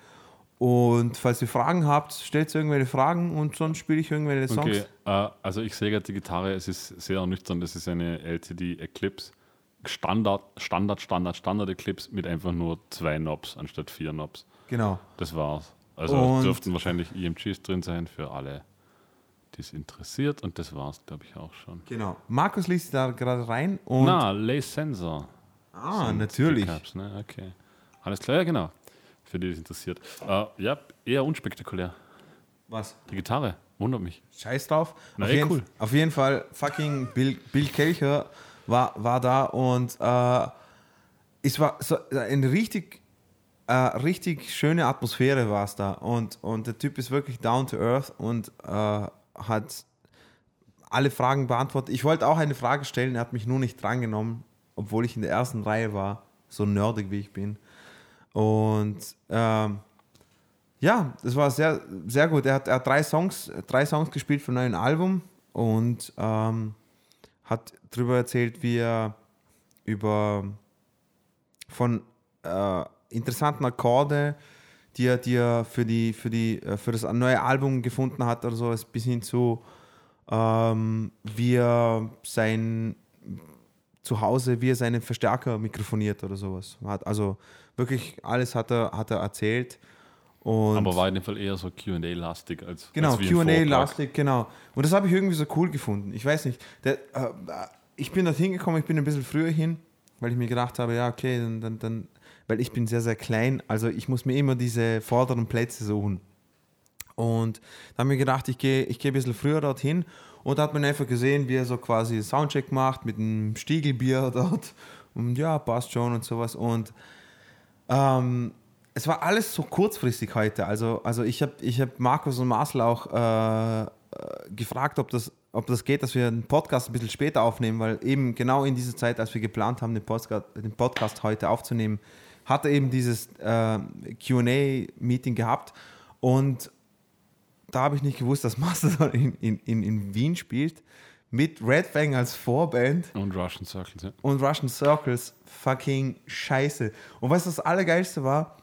Und falls ihr Fragen habt, stellt irgendwelche Fragen und sonst spiele ich irgendwelche Songs. Okay, äh, also ich sehe gerade die Gitarre, es ist sehr ernüchternd, das ist eine LCD Eclipse. Standard, Standard, Standard, Standard Eclipse mit einfach nur zwei Knobs anstatt vier Knobs. Genau. Das war's. Also Und- dürften wahrscheinlich EMGs drin sein für alle, die es interessiert. Und das war's, glaube ich, auch schon. Genau. Markus liest da gerade rein und. Na, Lay Sensor. ah, natürlich. Ne? Okay. Alles klar, ja, genau. Für die, die es interessiert. Äh, ja, eher unspektakulär. Was? Die Gitarre, wundert mich. Scheiß drauf. Na, auf, eh, jeden, cool. auf jeden Fall, fucking Bill, Bill Kelcher war, war da und äh, es war so eine richtig, äh, richtig schöne Atmosphäre war es da. Und, und der Typ ist wirklich down to earth und äh, hat alle Fragen beantwortet. Ich wollte auch eine Frage stellen, er hat mich nur nicht drangenommen, obwohl ich in der ersten Reihe war, so nerdig wie ich bin. Und ähm, ja, das war sehr, sehr gut. Er hat, er hat drei, Songs, drei Songs gespielt vom neuen Album und ähm, hat darüber erzählt, wie er über von äh, interessanten Akkorde, die er, die er für, die, für, die, äh, für das neue Album gefunden hat oder sowas, bis hin zu ähm, wie er sein Zuhause, wie er seinen Verstärker mikrofoniert oder sowas. Hat, also wirklich alles hat er, hat er erzählt. Und Aber war in dem Fall eher so QA-lastig als Genau. QA-lastig, genau. Und das habe ich irgendwie so cool gefunden. Ich weiß nicht, der, äh, ich bin dort hingekommen, ich bin ein bisschen früher hin, weil ich mir gedacht habe, ja, okay, dann, dann, dann, weil ich bin sehr, sehr klein, also ich muss mir immer diese vorderen Plätze suchen. Und da habe ich mir gedacht, ich gehe ich gehe ein bisschen früher dorthin und da hat man einfach gesehen, wie er so quasi Soundcheck macht mit einem Stiegelbier dort. Und ja, passt schon und sowas. Und ähm, es war alles so kurzfristig heute. Also, also ich habe ich hab Markus und Marcel auch äh, äh, gefragt, ob das, ob das geht, dass wir einen Podcast ein bisschen später aufnehmen, weil eben genau in dieser Zeit, als wir geplant haben, den Podcast, den Podcast heute aufzunehmen, hat er eben dieses äh, QA-Meeting gehabt. Und da habe ich nicht gewusst, dass Mastodon in, in, in, in Wien spielt, mit Red Fang als Vorband Und Russian Circles, ja. und Russian Circles fucking scheiße. Und was das Allergeilste war,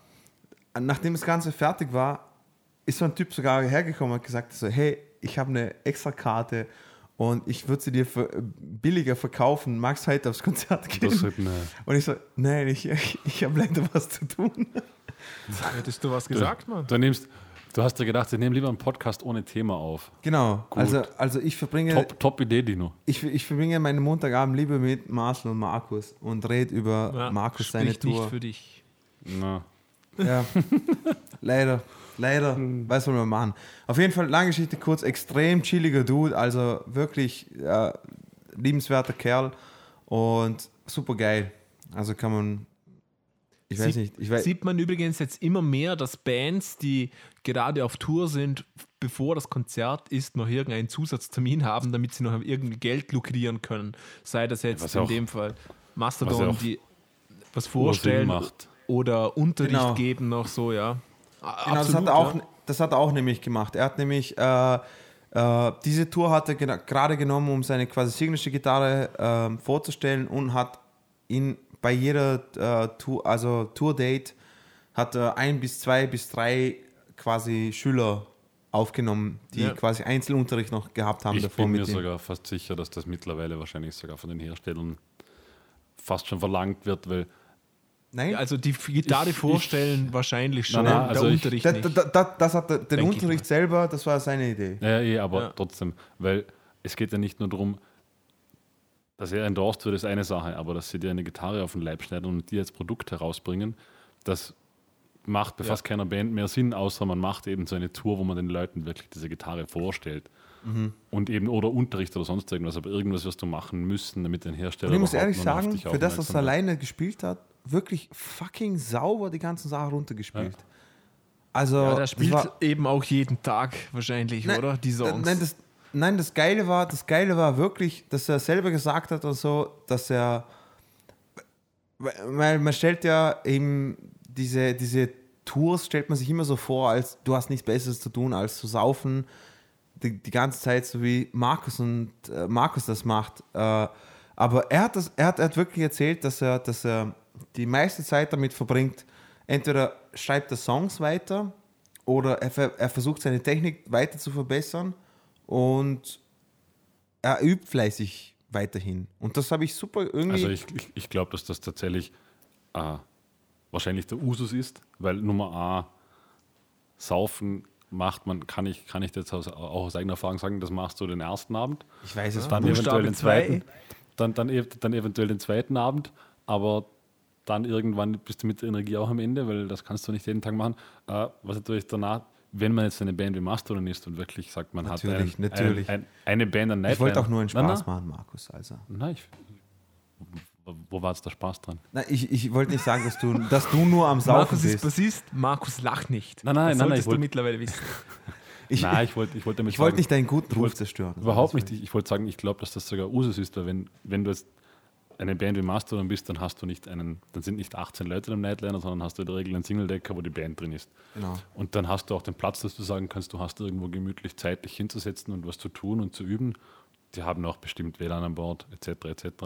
nachdem das Ganze fertig war, ist so ein Typ sogar hergekommen und hat gesagt, so, hey, ich habe eine extra Karte und ich würde sie dir für billiger verkaufen. Magst du heute aufs Konzert gehen? Das halt eine, und ich so, nein, ich, ich, ich habe leider was zu tun. Hättest du was gesagt, Mann? du, nimmst, du hast dir gedacht, ich nehme lieber einen Podcast ohne Thema auf. Genau, Gut. also, also ich verbringe Top, top Idee, Dino. ich, ich verbringe meinen Montagabend lieber mit Marcel und Markus und rede über Ja, Markus seine spricht nicht Tour. für dich. Na, Ja, leider, leider. Was soll man machen? Auf jeden Fall, lange Geschichte kurz, extrem chilliger Dude, also wirklich äh, liebenswerter Kerl und super geil. Also kann man, ich weiß Sieht- nicht, ich weiß, Sieht man übrigens jetzt immer mehr, dass Bands, die gerade auf Tour sind, bevor das Konzert ist, noch irgendeinen Zusatztermin haben, damit sie noch irgendwie Geld lukrieren können. Sei das jetzt Was in auch- dem Fall was Mastodon, auch die was vorstellen macht. oder Unterricht Genau. geben noch so, ja. Genau, das, hat er auch, das hat er auch nämlich gemacht. Er hat nämlich äh, äh, diese Tour hat er gerade genommen, um seine quasi Signature-Gitarre ähm, vorzustellen und hat ihn bei jeder äh, Tour, also Tour-Date, hat er ein bis zwei bis drei quasi Schüler aufgenommen, die Ja. quasi Einzelunterricht noch gehabt haben ich davor bin mir ihm. sogar fast sicher, dass das mittlerweile wahrscheinlich sogar von den Herstellern fast schon verlangt wird, weil Nein, Also die Gitarre Ich- vorstellen wahrscheinlich schon, Nein, nein, also der ich- Unterricht da, nicht. da, da, das hat er, den Denk ich Unterricht selber, das war seine Idee. Ja, eh, aber Ja. trotzdem, weil es geht ja nicht nur darum, dass er endorsed wird, ist eine Sache, aber dass sie dir eine Gitarre auf den Leib schneiden und die als Produkt herausbringen, das macht bei Ja. fast keiner Band mehr Sinn, außer man macht eben so eine Tour, wo man den Leuten wirklich diese Gitarre vorstellt. Mhm. Und eben, oder Unterricht oder sonst irgendwas, aber irgendwas wirst du machen müssen, damit den Hersteller Und ich muss ehrlich sagen, für das, was er alleine gespielt hat, wirklich fucking sauber die ganzen Sachen runtergespielt. Also, ja, der spielt war- eben auch jeden Tag wahrscheinlich, Nein, oder? Die Songs. Nein das, nein, das Geile war, das Geile war wirklich, dass er selber gesagt hat und so, dass er, weil man stellt ja eben diese, diese Tours stellt man sich immer so vor, als du hast nichts Besseres zu tun, als zu saufen die, die ganze Zeit, so wie Markus und äh, Markus das macht. Äh, aber er hat, das, er, hat, er hat wirklich erzählt, dass er, dass er die meiste Zeit damit verbringt, entweder schreibt er Songs weiter oder er, er versucht seine Technik weiter zu verbessern und er übt fleißig weiterhin. Und das habe ich super irgendwie. Also ich, ich, ich glaube, dass das tatsächlich äh, wahrscheinlich der Usus ist, weil Nummer A, Saufen macht man, kann ich, kann ich jetzt aus, auch aus eigener Erfahrung sagen, das machst du den ersten Abend, Ich weiß es dann nicht. eventuell den zwei. zweiten, dann, dann, dann eventuell den zweiten Abend, aber dann irgendwann bist du mit der Energie auch am Ende, weil das kannst du nicht jeden Tag machen. Äh, was natürlich danach, wenn man jetzt eine Band wie Mastodon ist und wirklich sagt, man Natürlich, hat einen, natürlich. Ein, ein, eine Band an Ich wollte auch nur einen Nein, Spaß machen, Markus. Also. Nein, nein ich, wo- war jetzt der Spaß dran? Na, ich, ich wollte nicht sagen, dass du, dass du nur am Saufen Markus ist bist. Bassist, Markus lacht nicht. Nein, nein, das nein, nein, solltest ich du wollt- mittlerweile wissen. Ich, nein, ich wollte ich wollte damit ich wollte nicht deinen guten Ruf zerstören. Überhaupt nicht. Ich, ich wollte sagen, ich glaube, dass das sogar Usus ist, weil wenn, wenn du jetzt eine Band wie Mastodon bist, dann hast du nicht einen, dann sind nicht 18 Leute im Nightliner, sondern hast du in der Regel einen Single-Decker, wo die Band drin ist. Genau. Und dann hast du auch den Platz, dass du sagen kannst, du hast irgendwo gemütlich zeitlich hinzusetzen und was zu tun und zu üben. Die haben auch bestimmt WLAN an Bord, etc. etc.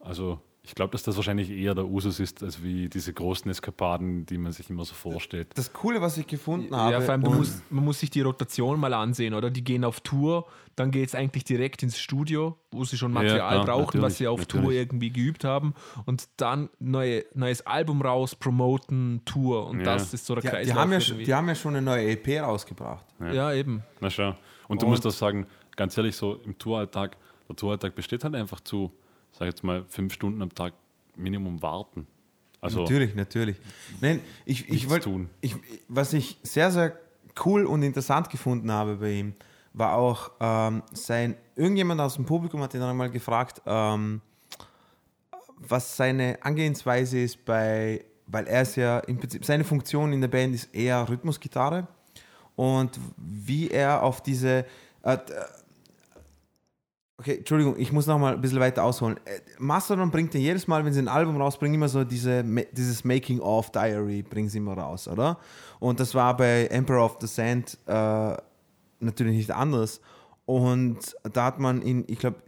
Also ich glaube, dass das wahrscheinlich eher der Usus ist, als wie diese großen Eskapaden, die man sich immer so vorstellt. Das Coole, was ich gefunden habe. Ja, vor allem, musst, man muss sich die Rotation mal ansehen, oder? Die gehen auf Tour, dann geht es eigentlich direkt ins Studio, wo sie schon Material klar, brauchen, was sie auf Tour natürlich. irgendwie geübt haben. Und dann neue, neues Album raus, promoten, Tour. Und Ja. das ist so der die, Kreislauf. die, haben ja, schon- irgendwie. die haben ja schon eine neue EP rausgebracht. ja, eben. Na schau. Und du Und- musst das sagen, ganz ehrlich, so im Touralltag, der Touralltag besteht halt einfach zu, sag jetzt mal, fünf Stunden am Tag Minimum warten. Also natürlich, natürlich. Nein, ich, ich wollte, tun. ich, was ich sehr, sehr cool und interessant gefunden habe bei ihm, war auch ähm, sein, irgendjemand aus dem Publikum hat ihn dann einmal gefragt, ähm, was seine Angehensweise ist bei, weil er ist ja im Prinzip, seine Funktion in der Band ist eher Rhythmusgitarre und wie er auf diese, äh, Okay, Entschuldigung, ich muss noch mal ein bisschen weiter ausholen. Äh, Mastodon bringt ja jedes Mal, wenn sie ein Album rausbringen, immer so diese, dieses Making-of-Diary bringen sie immer raus, oder? Und das war bei Emperor of the Sand äh, natürlich nicht anders. Und da hat man in, ich glaube,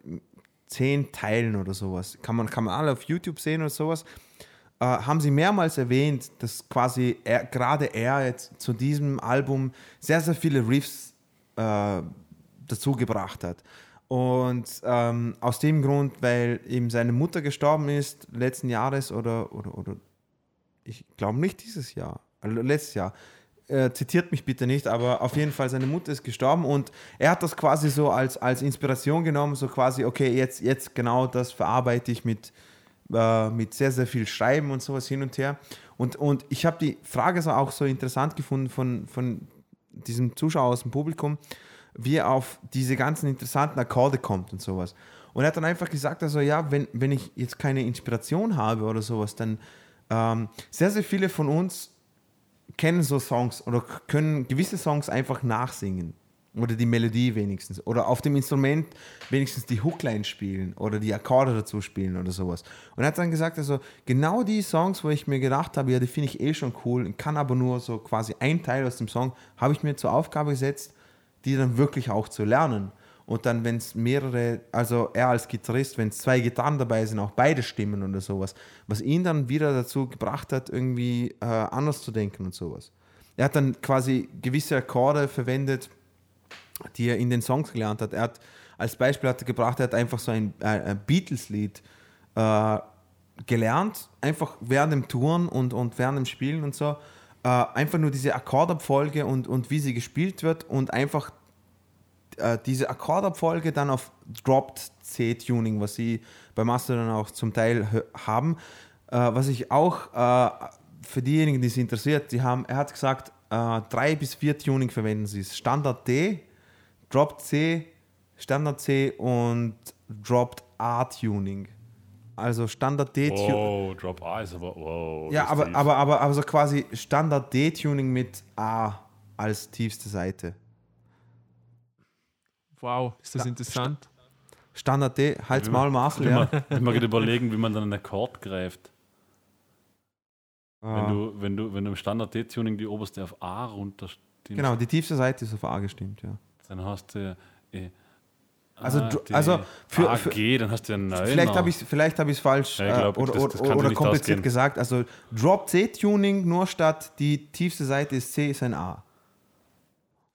zehn Teilen oder sowas, kann man, kann man alle auf YouTube sehen oder sowas, äh, haben sie mehrmals erwähnt, dass quasi er, gerade er jetzt zu diesem Album sehr, sehr viele Riffs äh, dazu gebracht hat. Und ähm, aus dem Grund, weil eben seine Mutter gestorben ist, letzten Jahres oder, oder, oder ich glaube nicht dieses Jahr, also letztes Jahr. Äh, zitiert mich bitte nicht, aber auf jeden Fall, seine Mutter ist gestorben und er hat das quasi so als, als Inspiration genommen, so quasi, okay, jetzt, jetzt genau das verarbeite ich mit, äh, mit sehr, sehr viel Schreiben und sowas hin und her. Und, und ich habe die Frage so auch so interessant gefunden von, von diesem Zuschauer aus dem Publikum, wie er auf diese ganzen interessanten Akkorde kommt und sowas. Und er hat dann einfach gesagt, also ja, wenn, wenn ich jetzt keine Inspiration habe oder sowas, dann ähm, sehr, sehr viele von uns kennen so Songs oder können gewisse Songs einfach nachsingen. Oder die Melodie wenigstens. Oder auf dem Instrument wenigstens die Hookline spielen oder die Akkorde dazu spielen oder sowas. Und er hat dann gesagt, also genau die Songs, wo ich mir gedacht habe, ja, die finde ich eh schon cool, kann aber nur so quasi ein Teil aus dem Song, habe ich mir zur Aufgabe gesetzt, die dann wirklich auch zu lernen. Und dann, wenn es mehrere, also er als Gitarrist, wenn es zwei Gitarren dabei sind, auch beide Stimmen oder sowas, was ihn dann wieder dazu gebracht hat, irgendwie äh, anders zu denken und sowas. Er hat dann quasi gewisse Akkorde verwendet, die er in den Songs gelernt hat. Er hat als Beispiel hat er gebracht, er hat einfach so ein, äh, Beatles-Lied äh, gelernt, einfach während dem Touren und, und während dem Spielen und so. Äh, einfach nur diese Akkordabfolge und, und wie sie gespielt wird und einfach äh, diese Akkordabfolge dann auf Dropped C-Tuning, was sie bei Mastodon auch zum Teil haben. Äh, was ich auch äh, für diejenigen, die es interessiert, die haben, er hat gesagt, äh, drei bis vier Tuning verwenden sie. Standard D, Dropped C, Standard C und Dropped A-Tuning. Also Standard D-Tuning. Oh, Drop A ist aber, wow. Ja, aber, tief. aber, aber, aber so quasi Standard D-Tuning mit A als tiefste Seite. Wow, ist das interessant. Standard D, Wie Maul, Marcel, ja. man gerade überlegen, wie man dann einen Akkord greift. Wenn, Ah, du, wenn, du, wenn du im Standard D-Tuning die oberste auf A runter stimmst, genau, die tiefste Seite ist auf A gestimmt, ja. dann hast du äh, Also A, dr- D, also für- A, für- G, dann hast du ja einen Neuner. Vielleicht habe ich es vielleicht hab falsch Ja, ich glaub, äh, oder, das- das oder kompliziert ausgehen. gesagt. Also Drop C-Tuning nur statt die tiefste Seite ist C ist ein A.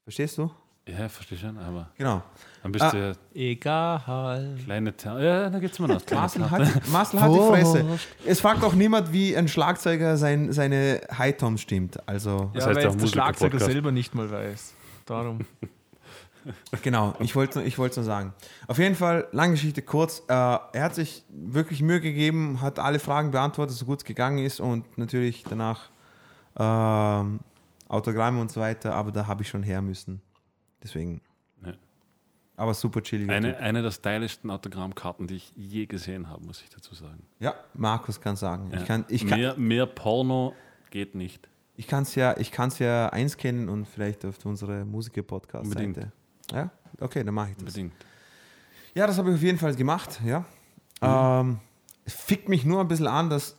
Verstehst du? Ja, verstehe schon, aber Genau. dann bist Ah. du ja Egal. kleine Ter Ja, da geht's mir noch. Marcel hat, Marcel hat die Fresse. Es fragt auch niemand, wie ein Schlagzeuger sein, seine High-Tom stimmt. Also, Das ja, heißt weil der Schlagzeuger selber nicht mal weiß. Darum. genau, ich wollte ich wollte nur sagen. Auf jeden Fall, lange Geschichte kurz. Äh, er hat sich wirklich Mühe gegeben, hat alle Fragen beantwortet, so gut es gegangen ist und natürlich danach ähm, Autogramme und so weiter, aber da habe ich schon her müssen. Deswegen. Ja. Aber super chilliger Eine, Typ. eine der stylischsten Autogrammkarten, die ich je gesehen habe, muss ich dazu sagen. Ja, Markus kann sagen. Ja. Ich kann ich kann, mehr, mehr Porno geht nicht. ich kann's ja ich kann's ja einscannen und vielleicht auf unsere Musiker-Podcast Unbedingt. Seite. Ja, okay, dann mache ich das. Unbedingt. Ja, das habe ich auf jeden Fall gemacht, ja. Mhm. Ähm, es fickt mich nur ein bisschen an, dass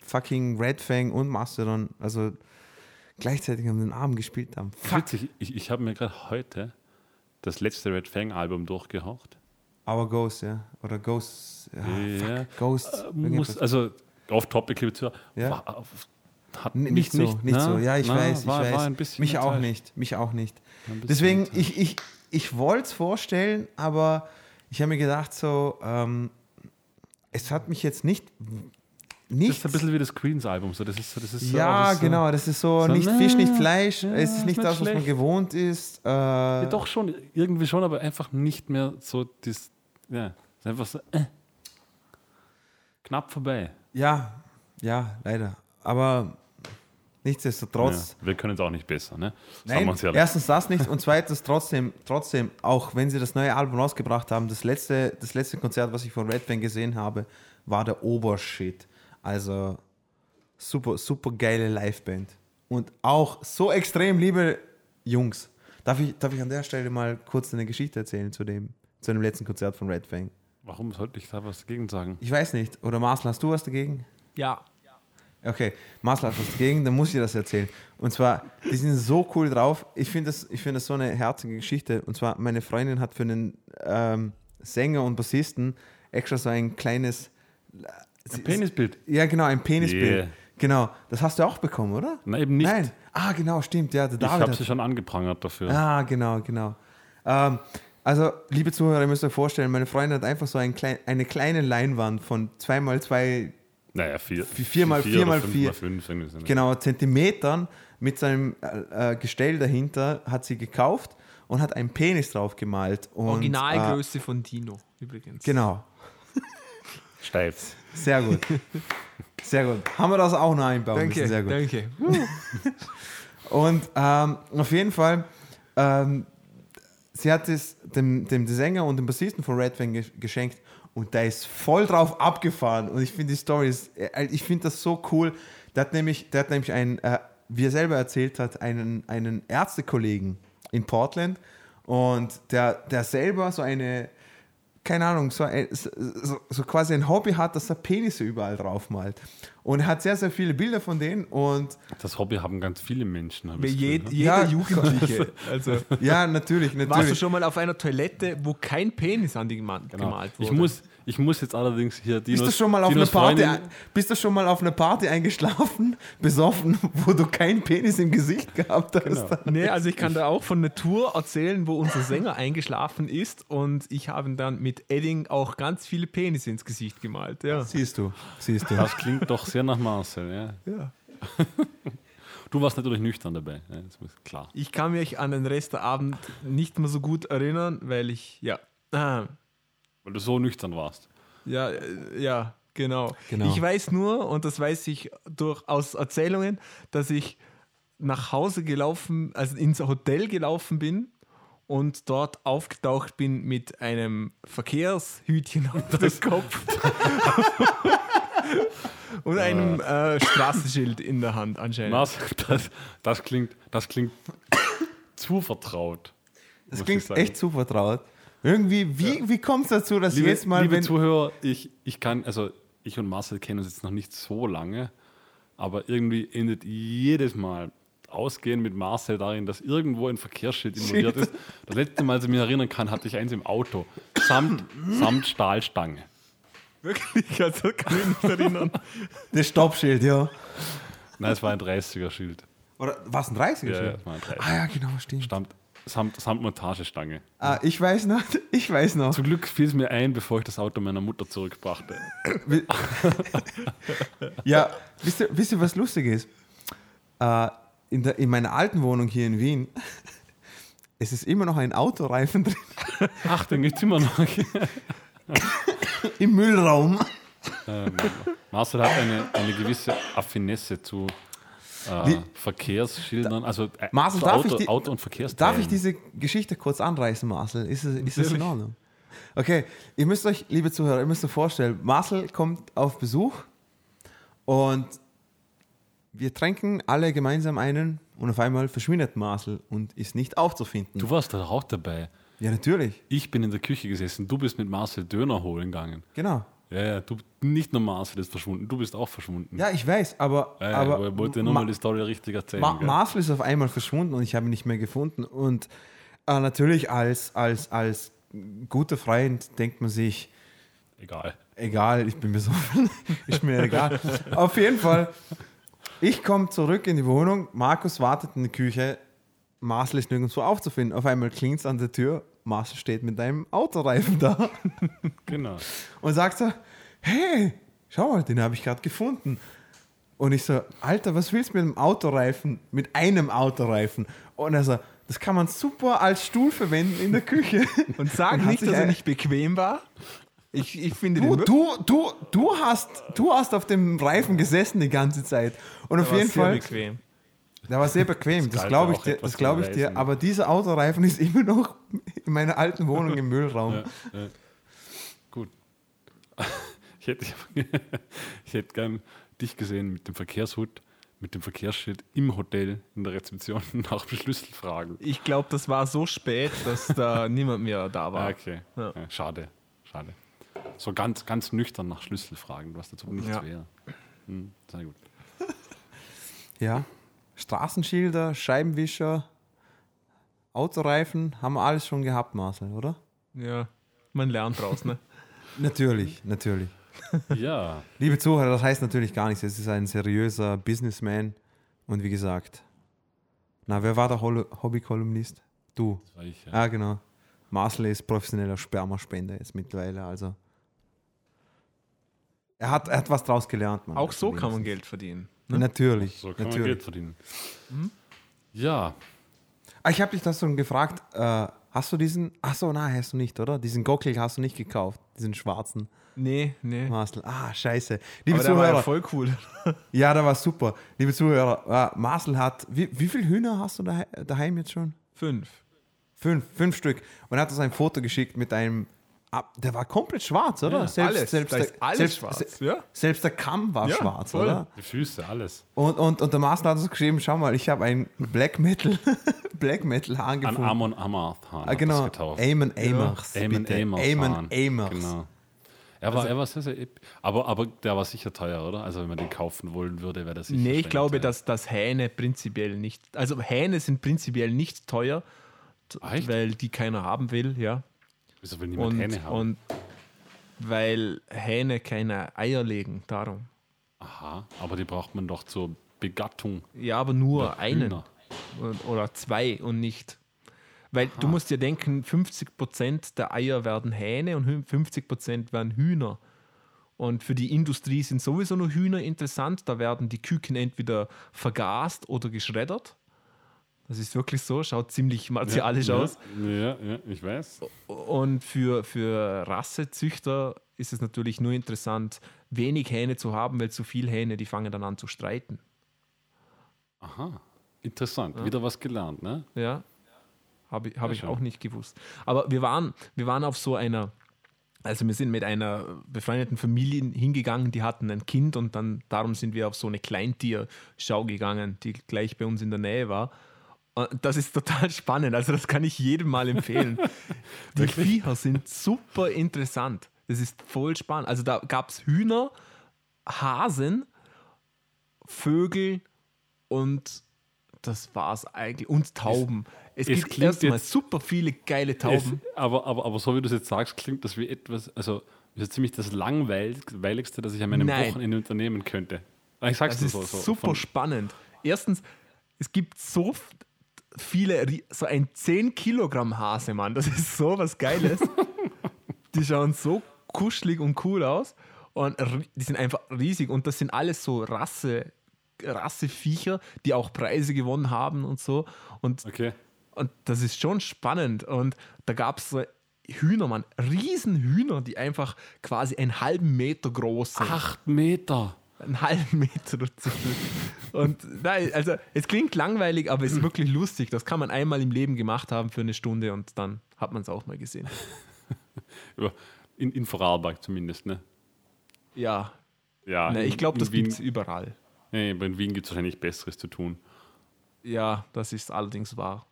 fucking Red Fang und Mastodon, also gleichzeitig an den Arm gespielt haben. Fuck. Witzig, ich, ich habe mir gerade heute das letzte Red Fang Album durchgehaucht. Our Ghost, ja. Oder Ghost. Ja, Ja. Ghost. Äh, muss, also liebe Zuhörer, Ja. War, hat N- mich nicht so, nicht, na, so. Ja, ich na, weiß, ich war, weiß. War ein bisschen mich auch enttäuscht. nicht, mich auch nicht. Deswegen, enttäuscht. ich, ich, ich wollte es vorstellen, aber ich habe mir gedacht, so, ähm, es hat mich jetzt nicht. Das nicht ist ein bisschen wie das Queens-Album. So, das ist so, das ist so, ja, das ist so, genau, das ist so, so, nicht na, Fisch, nicht Fleisch, ja, es ist nicht nicht das, was man schlecht. gewohnt ist. Äh, Ja, doch schon, irgendwie schon, aber einfach nicht mehr so das, ja, ist einfach so, äh, knapp vorbei. ja, ja, leider. Aber nichtsdestotrotz. Ja, wir können es auch nicht besser, ne? Nein, wir uns ehrlich. erstens das nicht und zweitens trotzdem, trotzdem, auch wenn sie das neue Album rausgebracht haben, das letzte, das letzte Konzert, was ich von Red Band gesehen habe, war der Obershit. Also super, super geile Liveband. Und auch so extrem liebe Jungs. Darf ich, darf ich an der Stelle mal kurz eine Geschichte erzählen zu dem, zu dem letzten Konzert von Red Fang? Warum sollte ich da was dagegen sagen? Ich weiß nicht. Oder Marcel, hast du was dagegen? Ja. Okay, Marcel hat was dagegen, dann muss ich das erzählen. Und zwar, die sind so cool drauf. Ich finde das, ich finde das so eine herzige Geschichte. Und zwar, meine Freundin hat für einen ähm, Sänger und Bassisten extra so ein kleines. Ein Penisbild. Ja, genau, ein Penisbild. Yeah. Genau, das hast du auch bekommen, oder? Nein, eben nicht. Nein. Ah, genau, stimmt. Ja, der Ich habe sie schon angeprangert dafür. Ah, genau, genau. Ähm, also, liebe Zuhörer, ihr müsst euch vorstellen, meine Freundin hat einfach so ein klein, eine kleine Leinwand von 2x2 Naja, vier, vier mal vier oder mal fünf vier. mal fünf, so. genau, Zentimetern mit seinem äh, äh, Gestell dahinter hat sie gekauft und hat einen Penis drauf gemalt. Und, Äh, Originalgröße von Dino übrigens. genau, Steif. sehr gut. Sehr gut. Haben wir das auch noch einbauen Danke, müssen? Sehr gut. danke. Und ähm, auf jeden Fall, ähm, sie hat es dem, dem Sänger und dem Bassisten von Red ge geschenkt und der ist voll drauf abgefahren. Und ich finde die Story, ist, äh, ich finde das so cool. Der hat nämlich, der hat nämlich einen, äh, wie er selber erzählt hat, einen, einen Ärztekollegen in Portland und der, der selber so eine, keine Ahnung, so, ein, so, so quasi ein Hobby hat, dass er Penisse überall drauf malt. Und er hat sehr, sehr viele Bilder von denen und Das Hobby haben ganz viele Menschen. hab Wie ich das je, jeder Ja. Jugendliche. Also, ja, natürlich, warst du natürlich. schon mal auf einer Toilette, wo kein Penis an die Genau. gemalt wurde? Ich, muss, ich muss jetzt allerdings hier Dinos, Bist du schon mal auf Dinos eine Party, Freundin- bist du schon mal auf eine Party eingeschlafen, besoffen, wo du keinen Penis im Gesicht gehabt hast? Genau. Nee, also ich kann da auch von einer Tour erzählen, wo unser Sänger eingeschlafen ist und ich habe ihm dann mit Edding auch ganz viele Penisse ins Gesicht gemalt. Ja. Siehst du, siehst du. Das klingt doch sehr nach Marcel. Ja. ja. Du warst natürlich nüchtern dabei. Ja, das ist klar. Ich kann mich an den Rest der Abend nicht mehr so gut erinnern, weil ich, ja, ah, Weil du so nüchtern warst. ja, äh, ja, genau. Genau. Ich weiß nur, und das weiß ich durch, aus Erzählungen, dass ich nach Hause gelaufen, also ins Hotel gelaufen bin und dort aufgetaucht bin mit einem Verkehrshütchen auf dem Kopf und einem äh, Straßenschild in der Hand anscheinend. Marcel, das, das, klingt, das klingt zu vertraut. Das klingt echt zu vertraut. Irgendwie, wie, wie kommt es dazu, dass Liebe, jetzt mal, liebe wenn, Zuhörer, ich, ich kann, also ich und Marcel kennen uns jetzt noch nicht so lange, aber irgendwie endet jedes Mal Ausgehen mit Marcel darin, dass irgendwo ein Verkehrsschild involviert ist. Das letzte Mal, als ich mich erinnern kann, hatte ich eins im Auto. Samt, samt Stahlstange. Wirklich, also kann ich mich nicht erinnern. das Stoppschild, ja. Nein, es war ein 30er-Schild. Oder was ein 30er Ja, ja, Schild? es war ein 30er. Ah ja, genau, stimmt. Stammt samt, samt Montagestange. Ah, ich weiß noch, ich weiß noch. Zum Glück fiel es mir ein, bevor ich das Auto meiner Mutter zurückbrachte. Ja, wisst ihr, wisst ihr was lustig ist? Äh, in, der, in meiner alten Wohnung hier in Wien, es ist immer noch ein Autoreifen drin Ach, den gibt es immer noch. im Müllraum. ähm, Marcel hat eine, eine gewisse Affinesse zu äh, Verkehrsschildern, also äh, Marcel, darf Auto, ich die- Auto und Verkehrsteilen. Darf ich diese Geschichte kurz anreißen, Marcel? Ist es, ist es in. Ordnung? Okay, ihr müsst euch, liebe Zuhörer, ihr müsst euch vorstellen, Marcel kommt auf Besuch und wir tränken alle gemeinsam einen und auf einmal verschwindet Marcel und ist nicht aufzufinden. Du warst da auch dabei. ja, natürlich, Ich bin in der Küche gesessen, du bist mit Marcel Döner holen gegangen. genau. Ja, ja, du, nicht nur Marcel ist verschwunden, du bist auch verschwunden. Ja, ich weiß, aber, Ja, ja, aber, aber ich wollte nur Ma- mal die Story richtig erzählen. Ma gell? Marcel ist auf einmal verschwunden und ich habe ihn nicht mehr gefunden. Und äh, natürlich als, als, als guter Freund denkt man sich, Egal. egal, ich bin besoffen, ist mir egal. Auf jeden Fall, ich komme zurück in die Wohnung, Markus wartet in der Küche, Marcel ist nirgendwo aufzufinden. Auf einmal klingelt es an der Tür, Marcel steht mit einem Autoreifen da Genau. und sagt so, hey, schau mal, den habe ich gerade gefunden. Und ich so, Alter, was willst du mit einem Autoreifen, mit einem Autoreifen? Und er so, das kann man super als Stuhl verwenden in der Küche. Und sag Und nicht, dass er nicht bequem war. Ich, ich finde Du, du, du, du, hast, du hast auf dem Reifen gesessen die ganze Zeit. Und auf jeden Fall, bequem. Der war sehr bequem, das galt glaube ich dir, das glaube ich dir. Aber dieser Autoreifen ist immer noch in meiner alten Wohnung im Müllraum. Ja, ja. Gut. Ich hätte, ich hätte gern dich gesehen mit dem Verkehrshut, mit dem Verkehrsschild im Hotel in der Rezeption nach dem Schlüssel fragen. Ich glaube, das war so spät, dass da niemand mehr da war. Ah, okay. Ja. Schade, schade. So ganz, ganz nüchtern nach Schlüssel fragen, was dazu nichts Ja. wäre. Hm, sehr gut. Ja. Straßenschilder, Scheibenwischer, Autoreifen, haben wir alles schon gehabt, Marcel, oder? Ja, man lernt draus, ne? Natürlich, natürlich. Ja, Liebe Zuhörer, das heißt natürlich gar nichts. Es ist ein seriöser Businessman. Und wie gesagt, na, wer war der Hol- Hobby-Kolumnist? Du. das war ich. Ja. Ah, genau. Marcel ist professioneller Spermaspender jetzt mittlerweile, also. Er hat, er hat was draus gelernt, Mann. Auch so kann man. Geld verdienen. Natürlich, So kann man natürlich. Geld verdienen. Ja, Ah, ich habe dich das schon gefragt. Äh, hast du diesen? Ach so, nein, hast du nicht, oder? Diesen Gockel hast du nicht gekauft, diesen schwarzen Nee, nee. Marcel. Ah, scheiße. Liebe Aber der war Zuhörer, ja voll cool. ja, der war super. Liebe Zuhörer, äh, Marcel hat. Wie, wie viele Hühner hast du daheim, daheim jetzt schon? Fünf. Fünf, fünf Stück. Und er hat uns ein Foto geschickt mit einem. Ab- Der war komplett schwarz, oder? Ja, alles. Da ist alles selbst, schwarz, ja. Selbst der Kamm war Ja, schwarz, voll. oder? die Füße, alles. Und, und, und der Marcel hat uns geschrieben: Schau mal, ich habe ein Black Metal, Black Metal Hahn An gefunden. Amon Amarth ah, genau. getauft. Amers. Eamon bitte. Amers. Eamon Hahn. Amers. Genau. Er war, er war sehr, sehr aber, aber der war sicher teuer, oder? Also wenn man den kaufen wollen würde, wäre das sicher Nee, ich glaube, teuer. dass, dass Hähne prinzipiell nicht. Also Hähne sind prinzipiell nicht teuer, echt? weil die keiner haben will, ja. Wieso will niemand Und, Hähne haben? und weil Hähne keine Eier legen, darum. Aha, aber die braucht man doch zur Begattung. Ja, aber nur einen Hühner. Oder zwei und nicht. Weil du musst dir denken, 50% der Eier werden Hähne und hü- 50% werden Hühner. Und für die Industrie sind sowieso nur Hühner interessant. Da werden die Küken entweder vergast oder geschreddert. Das ist wirklich so, schaut ziemlich martialisch ja, aus. Ja, ja, ich weiß. Und für, für Rassezüchter ist es natürlich nur interessant, wenig Hähne zu haben, weil zu viel Hähne, die fangen dann an zu streiten. Aha, interessant. Wieder was gelernt, ne? Ja, habe ich, hab Ja, ich schon. auch nicht gewusst. Aber wir waren, wir waren auf so einer, also wir sind mit einer befreundeten Familie hingegangen, die hatten ein Kind und dann darum sind wir auf so eine Kleintierschau gegangen, die gleich bei uns in der Nähe war. Und Das ist total spannend, also das kann ich jedem mal empfehlen. die Viecher sind super interessant. Das ist voll spannend. Also da gab es Hühner, Hasen, Vögel und das war's eigentlich. Und Tauben. Es, es gibt klingt erstmal super viele geile Es, Tauben. aber, aber, aber so wie du es jetzt sagst, klingt das wie etwas, also das ist ziemlich das langweiligste, das ich an meinem Nein. Wochenende unternehmen könnte. Ich sag's Das dir ist so. so super von- spannend. Erstens, es gibt so, viele, so ein 10 Kilogramm Hase, Mann. Das ist so was Geiles. die schauen so kuschelig und cool aus. Und die sind einfach riesig. Und das sind alles so Rasse, Rasseviecher, die auch Preise gewonnen haben und so. Und Okay. und das ist schon spannend. Und da gab es so Hühner, Mann. Riesenhühner, die einfach quasi einen halben Meter groß sind. Acht Meter. Einen halben Meter. Und nein, also es klingt langweilig, aber es ist wirklich lustig. Das kann man einmal im Leben gemacht haben für eine Stunde und dann hat man es auch mal gesehen. Ja, In, in Vorarlberg zumindest, ne? Ja, Ja. ne, in- ich glaube, das gibt es überall. Nee, aber in Wien gibt es wahrscheinlich Besseres zu tun. Ja, das ist allerdings wahr.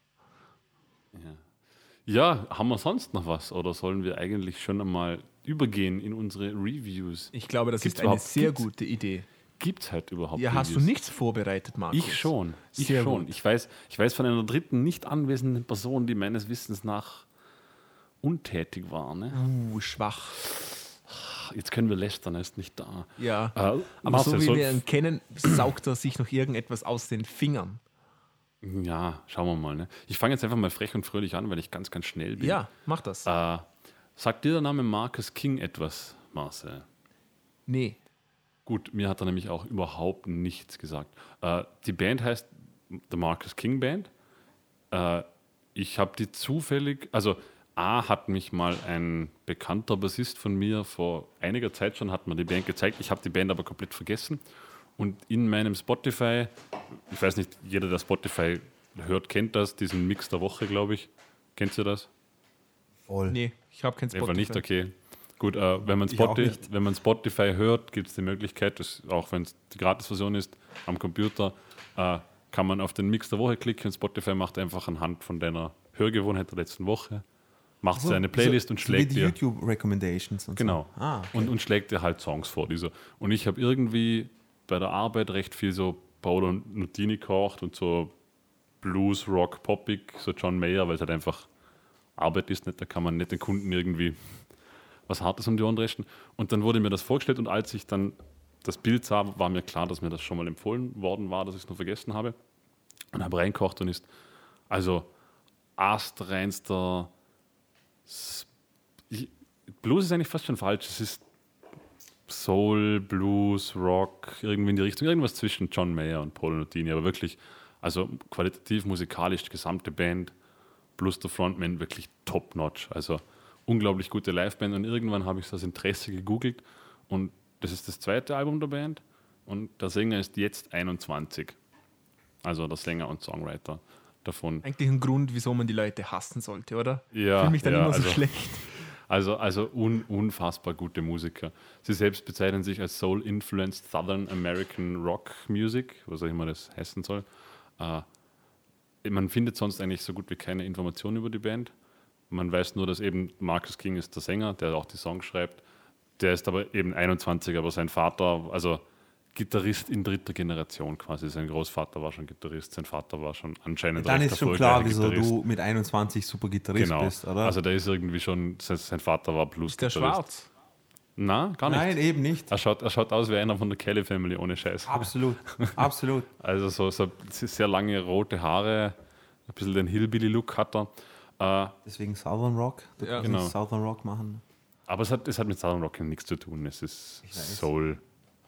Ja, haben wir sonst noch was? Oder sollen wir eigentlich schon einmal übergehen in unsere Reviews? Ich glaube, das Gibt's ist eine sehr gibt's- gute Idee. Gibt es halt überhaupt Ja, hast du Reviews? nichts vorbereitet, Markus? Ich schon. Ich Sehr schon. gut. Ich weiß, ich weiß von einer dritten nicht anwesenden Person, die meines Wissens nach untätig war. Ne? Uh, schwach. Jetzt können wir lästern, er ist nicht da. Ja. Äh, Aber Marcel, so wie wir ihn kennen, saugt er sich noch irgendetwas aus den Fingern. Ja, schauen wir mal. Ne? Ich fange jetzt einfach mal frech und fröhlich an, weil ich ganz, ganz schnell bin. Ja, mach das. Äh, sagt dir der Name Marcus King etwas, Marcel? Nee. Gut, mir hat er nämlich auch überhaupt nichts gesagt. Äh, die Band heißt The Marcus King Band. Äh, ich habe die zufällig, also A hat mich mal ein bekannter Bassist von mir vor einiger Zeit schon, hat mir die Band gezeigt. Ich habe die Band aber komplett vergessen. Und in meinem Spotify, ich weiß nicht, jeder, der Spotify hört, kennt das, diesen Mix der Woche, glaube ich. Kennt ihr das? Voll. Nee, ich habe kein Einfach Spotify. nicht, okay. Gut, äh, wenn, man Spotify, wenn man Spotify hört, gibt es die Möglichkeit, dass, auch wenn es die Gratis-Version ist, am Computer, äh, kann man auf den Mix der Woche klicken Spotify macht einfach anhand von deiner Hörgewohnheit der letzten Woche, macht So, seine Playlist so, und so wie schlägt die dir. YouTube Recommendations und Genau. so. Ah, okay. und, und schlägt dir halt Songs vor. Diese. Und ich habe irgendwie bei der Arbeit recht viel so Paolo Nutini gekocht und so Blues, Rock, Poppig, so John Mayer, weil es halt einfach Arbeit ist, nicht? da kann man nicht den Kunden irgendwie was Hartes um die Ohren dreschen. Und dann wurde mir das vorgestellt und als ich dann das Bild sah, war mir klar, dass mir das schon mal empfohlen worden war, dass ich es nur vergessen habe. Und habe reinkocht und ist also astreinster Blues ist eigentlich fast schon falsch. Es ist Soul, Blues, Rock, irgendwie in die Richtung, irgendwas zwischen John Mayer und Paul Nutini, aber wirklich, also qualitativ, musikalisch, die gesamte Band plus der Frontman wirklich top-notch. Also unglaublich gute Liveband und irgendwann habe ich das Interesse gegoogelt und das ist das zweite Album der Band und der Sänger ist jetzt 21. Also der Sänger und Songwriter davon. Eigentlich ein Grund, wieso man die Leute hassen sollte, oder? Ja, Ich fühle mich dann ja, immer so also- schlecht. Also, also un, unfassbar gute Musiker. Sie selbst bezeichnen sich als Soul-Influenced Southern American Rock Music, was auch immer das heißen soll. Äh, man findet sonst eigentlich so gut wie keine Informationen über die Band. Man weiß nur, dass eben Marcus King ist der Sänger, der auch die Songs schreibt. Der ist aber eben 21, aber sein Vater, also Gitarrist in dritter Generation quasi. Sein Großvater war schon Gitarrist, sein Vater war schon anscheinend Dann ist schon klar, wieso Gitarrist. du mit 21 super Gitarrist Genau. bist, oder? Also der ist irgendwie schon, sein, sein Vater war plus Ist der schwarz? Na, gar nicht. Nein, eben nicht. Er schaut, er schaut aus wie einer von der Kelly Family, ohne Scheiß. Absolut, absolut. Also so, so sehr lange rote Haare, ein bisschen den Hillbilly-Look hat er. Äh, Deswegen Southern Rock. Du Ja. kannst Genau. Southern Rock machen. aber es hat, es hat mit Southern Rock nichts zu tun. Es ist. Soul,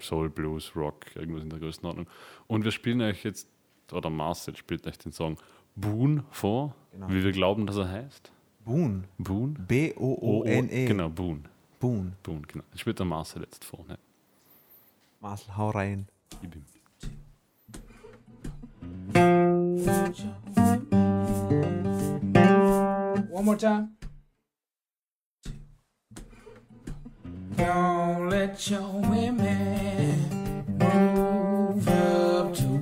Soul, Blues, Rock, irgendwas in der Größenordnung. Und wir spielen euch jetzt, oder Marcel spielt euch den Song Boone vor, Genau. wie wir glauben, dass er heißt. Boone. Boone? B-O-O-N-E. Genau, Boone. Boone. Boone, genau. Das spielt der Marcel jetzt vor. Ne? Marcel, hau rein. Gib ihm. One more time. Don't let your women move up to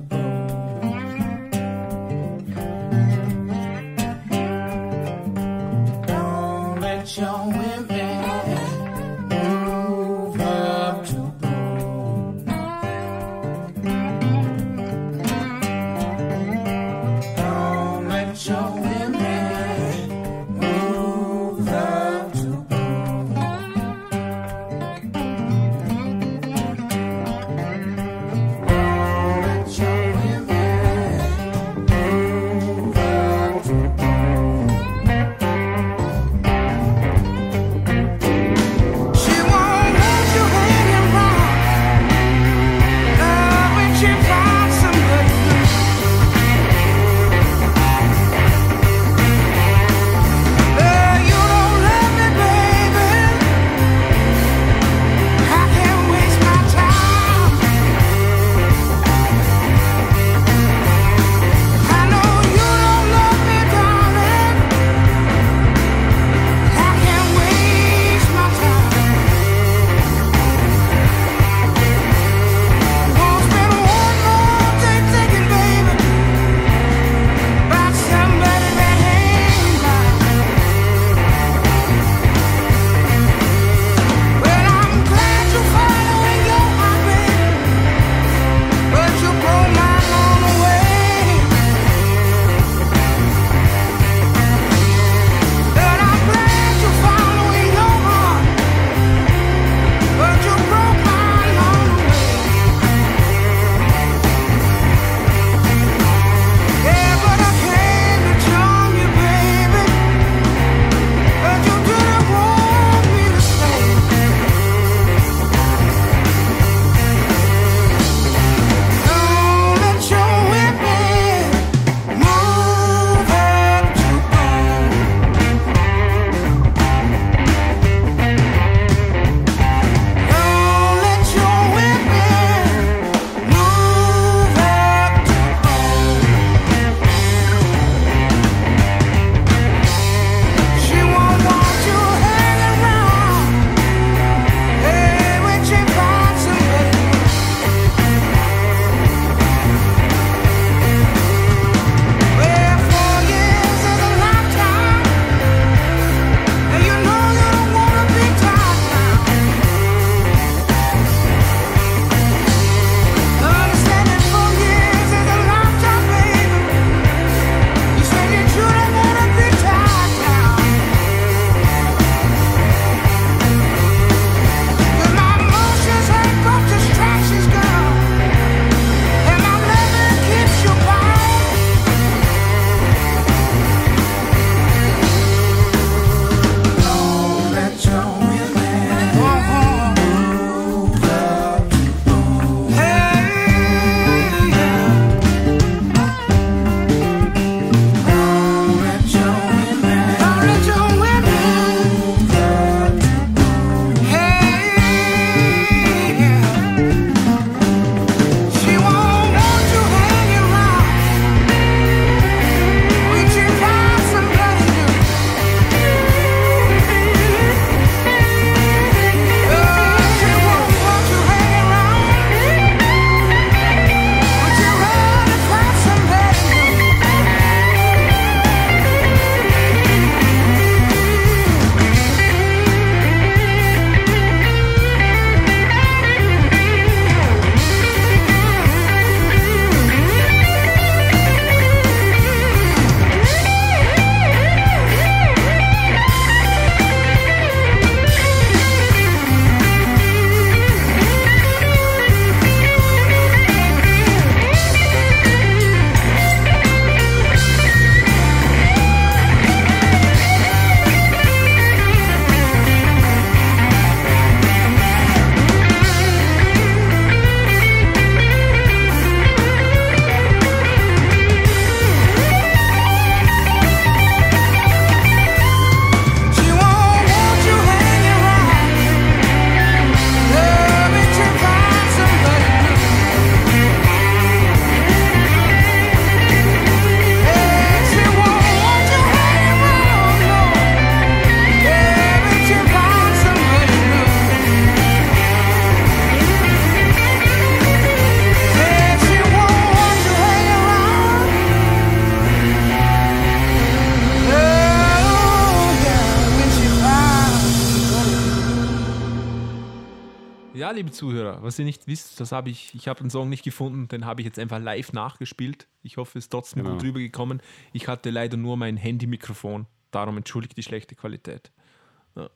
was ihr nicht wisst, das habe ich, ich habe den Song nicht gefunden, den habe ich jetzt einfach live nachgespielt. Ich hoffe, es ist trotzdem Genau. gut rübergekommen. Ich hatte leider nur mein Handy-Mikrofon, darum entschuldigt die schlechte Qualität.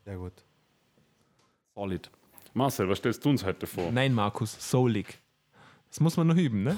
Sehr gut. Solid. Marcel, was stellst du uns heute vor? Nein, Markus, soulig. Das muss man noch üben, ne?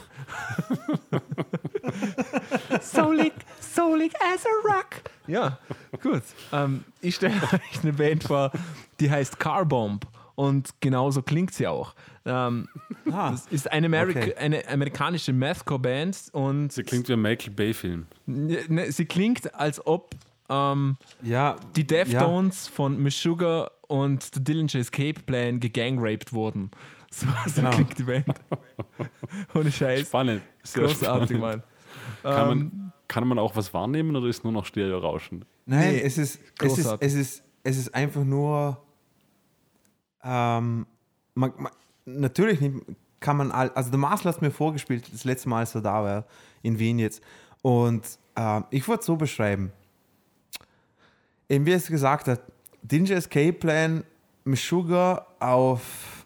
soulig, soulig as a rock. Ja, gut. Ähm, ich stelle euch eine Band vor, die heißt Carbomb. Und genauso klingt sie auch. Ähm, Ah, das ist eine, Ameri Okay. eine amerikanische Mathcore-Band und Sie klingt wie ein Michael Bay-Film. ne, sie klingt, als ob ähm, ja, die Deftones von Meshuggah und The Dillinger Escape Plan gegangraped wurden. So, so Genau. klingt die Band. Ohne Scheiß. Spannend. Sehr Großartig, spannend. Mann. Kann Ähm, man, kann man auch was wahrnehmen oder ist nur noch Stereo-Rauschen? Nein, Nee, es, ist, es, ist, es, ist, es ist einfach nur. Ähm, man, man, natürlich nicht, kann man. all- Also, der Marcel hat es mir vorgespielt, das letzte Mal, als er da war, in Wien jetzt. Und ähm, ich würde es so beschreiben. Eben wie er es gesagt hat: Danger Escape Plan mit Sugar auf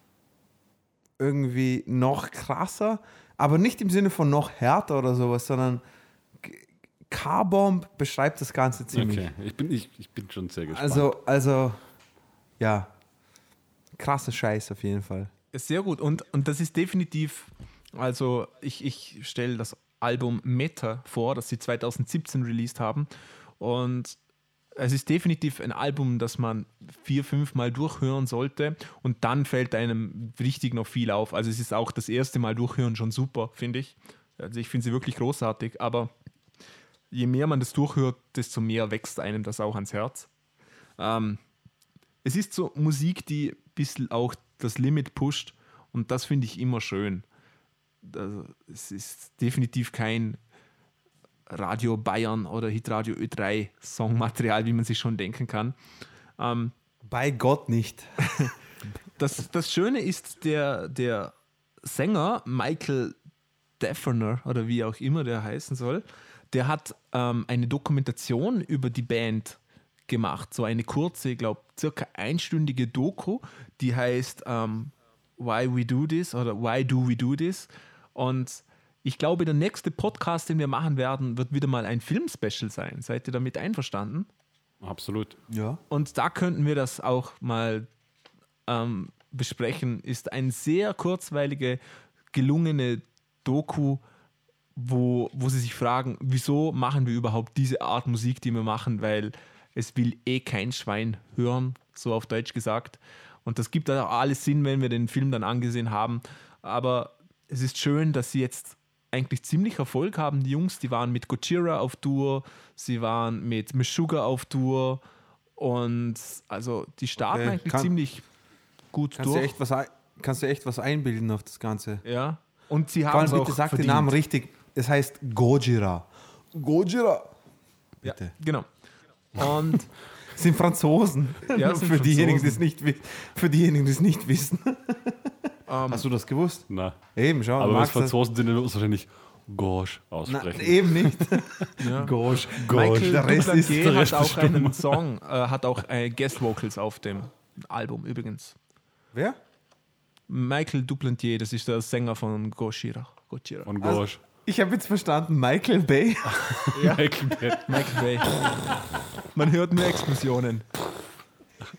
irgendwie noch krasser, aber nicht im Sinne von noch härter oder sowas, sondern Carbomb beschreibt das Ganze ziemlich. Okay, ich bin, ich, ich bin schon sehr gespannt. Also, also, ja, krasse Scheiß auf jeden Fall. Sehr gut. Und, und das ist definitiv, also ich, ich stelle das Album Meta vor, das sie 2017 released haben. Und es ist definitiv ein Album, das man vier, fünf Mal durchhören sollte. Und dann fällt einem richtig noch viel auf. Also es ist auch das erste Mal durchhören schon super, finde ich. Also ich finde sie wirklich großartig. Aber je mehr man das durchhört, desto mehr wächst einem das auch ans Herz. Ähm, es ist so Musik, die ein bisschen auch das Limit pusht und das finde ich immer schön. Also, es ist definitiv kein Radio Bayern oder Hitradio Ö3 Songmaterial, wie man sich schon denken kann. Ähm, Bei Gott nicht. das, das Schöne ist, der, der Sänger Michael Defferner oder wie auch immer der heißen soll, der hat ähm, eine Dokumentation über die Band gemacht. So eine kurze, ich glaube, circa einstündige Doku, die heißt ähm, Why We Do This oder Why Do We Do This. Und ich glaube, der nächste Podcast, den wir machen werden, wird wieder mal ein Filmspecial sein. Seid ihr damit einverstanden? Absolut. Ja. Und da könnten wir das auch mal ähm, besprechen. Ist eine sehr kurzweilige, gelungene Doku, wo, wo sie sich fragen, wieso machen wir überhaupt diese Art Musik, die wir machen, weil es will eh kein Schwein hören, so auf Deutsch gesagt. Und das gibt auch alles Sinn, wenn wir den Film dann angesehen haben. Aber es ist schön, dass sie jetzt eigentlich ziemlich Erfolg haben. Die Jungs, die waren mit Gojira auf Tour, sie waren mit Meshuggah auf Tour und also die starten Okay, eigentlich kann- ziemlich gut Kannst du, durch. echt was, kannst du echt was einbilden auf das Ganze? Ja. Und sie Vor haben allem bitte auch sag den verdient. Namen richtig. Es heißt Gojira. Gojira. Ja, Bitte. genau. Und sind Franzosen. Ja, sind für, diejenigen, die es nicht, für diejenigen, die es nicht wissen. ähm, Hast du das gewusst? Na, Eben, schau. aber das- Franzosen sind, dann muss wahrscheinlich Gorsch Na, aussprechen. eben nicht. ja. Gosh. Michael Der Rest ist, der Rest hat auch einen Song, äh, hat auch äh, Guest Vocals auf dem Album übrigens. Wer? Michael Duplantier, das ist der Sänger von Gojira. Gojira. Von Also- Gorsch. Ich habe jetzt verstanden, Michael Bay. Michael Bay. Michael Bay. Man hört nur Explosionen.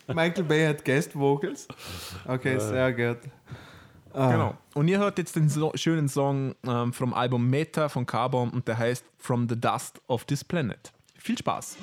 Michael Bay hat Guest Vocals. Okay, sehr gut. Ah. Genau. Und ihr hört jetzt den so schönen Song ähm, vom Album Meta von Carbon und der heißt From the Dust of This Planet. Viel Spaß.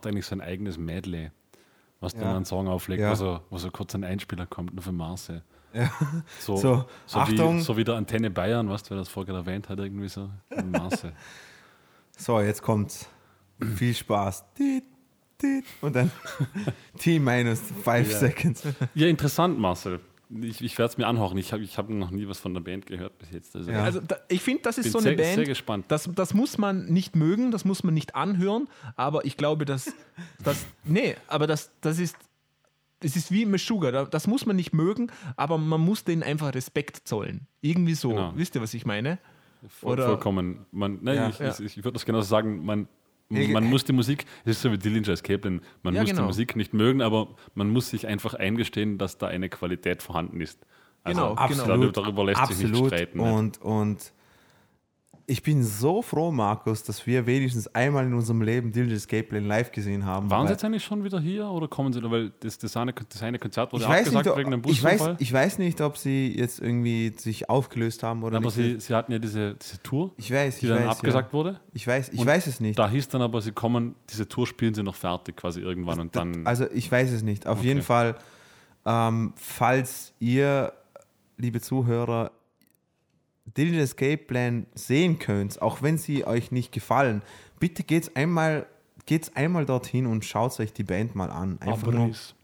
Braucht eigentlich sein eigenes Medley, was Ja. dann einen Song auflegt, Ja. wo, so, wo so kurz ein Einspieler kommt, nur für Marcel. Ja. So, So, so, Achtung. Wie, so wie der Antenne Bayern, was wer das vorher erwähnt hat, irgendwie so. Marcel. So, jetzt kommt's. Viel Spaß. Und dann T minus 5 Ja. seconds. ja, interessant, Marcel. Ich, ich werde es mir anhören. Ich habe ich hab noch nie was von der Band gehört bis jetzt. Also Ja. ich Also da, ich finde, das ist bin so eine sehr, Band. sehr gespannt. Das, das muss man nicht mögen, das muss man nicht anhören, aber ich glaube, dass das. Nee, aber das, das ist. Es ist wie Meshuggah, da- das muss man nicht mögen, aber man muss denen einfach Respekt zollen. Irgendwie so. Genau. Wisst ihr, was ich meine? Voll, Oder- vollkommen. Man, nein, Ja. ich, Ja. ich, ich würde das genauso sagen. Man, man muss die Musik, es ist so wie Dillinger Escape, man Ja, muss genau. die Musik nicht mögen, aber man muss sich einfach eingestehen, dass da eine Qualität vorhanden ist. Also, Genau, genau. Darüber, lässt sich nicht Absolut. streiten. ne? Und, und ich bin so froh, Markus, dass wir wenigstens einmal in unserem Leben Dillinger Escape Plan live gesehen haben. Waren Sie jetzt eigentlich schon wieder hier oder kommen Sie da? Weil das, das, eine, das eine Konzert wurde ich abgesagt nicht, wegen einem ich, weiß, ich weiß nicht, ob sie jetzt irgendwie sich aufgelöst haben oder aber nicht. Sie, Sie hatten ja diese, diese Tour, ich weiß, die ich dann weiß, abgesagt wurde. Ja. Ich weiß, ich Und weiß es nicht. Da hieß dann aber, Sie kommen, diese Tour spielen Sie noch fertig quasi irgendwann und dann. Also ich weiß es nicht. Auf Okay. jeden Fall, ähm, falls ihr, liebe Zuhörer, Digital Escape Plan sehen könnt, auch wenn sie euch nicht gefallen, bitte geht's einmal, geht's einmal dorthin und schaut euch die Band mal an. Einfach nur Abriss.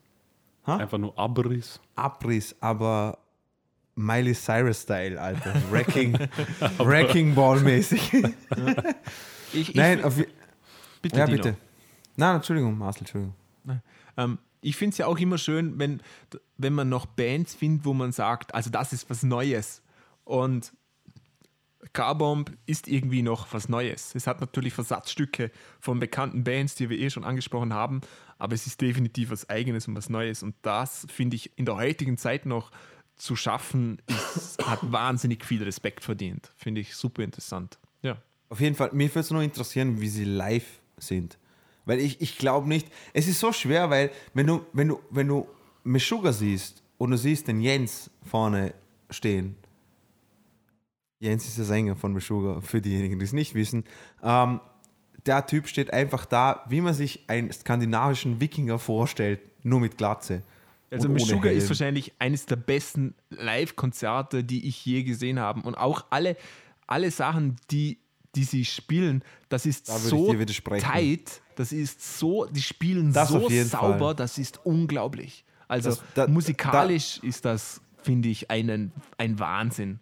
Ha? Einfach nur Abriss. Abriss, aber Miley Cyrus Style, Alter. Wrecking, Wrecking Ball mäßig. Ich, ich, Nein, auf, bitte, ja Dino. bitte. Nein, Entschuldigung, Marcel, Entschuldigung. Ähm, ich finde es ja auch immer schön, wenn, wenn man noch Bands findet, wo man sagt, also das ist was Neues. Und Carbomb ist irgendwie noch was Neues. Es hat natürlich Versatzstücke von bekannten Bands, die wir eh schon angesprochen haben, aber es ist definitiv was Eigenes und was Neues. Und das finde ich in der heutigen Zeit noch zu schaffen, ist, hat wahnsinnig viel Respekt verdient. Finde ich super interessant. Ja. Auf jeden Fall, mir würde es nur interessieren, wie sie live sind. Weil ich, ich glaube nicht, es ist so schwer, weil wenn du, wenn du, wenn du Meshuggah siehst und du siehst den Jens vorne stehen, Jens ist der Sänger von Meshuggah, für diejenigen, die es nicht wissen, ähm, der Typ steht einfach da, wie man sich einen skandinavischen Wikinger vorstellt, nur mit Glatze. Also Meshuggah ist wahrscheinlich eines der besten Live-Konzerte, die ich je gesehen habe. Und auch alle, alle Sachen, die, die sie spielen, das ist Da so tight, das ist so, die spielen Das so sauber, Fall. das ist unglaublich. Also Das- da- musikalisch ist das, finde ich, einen, ein Wahnsinn.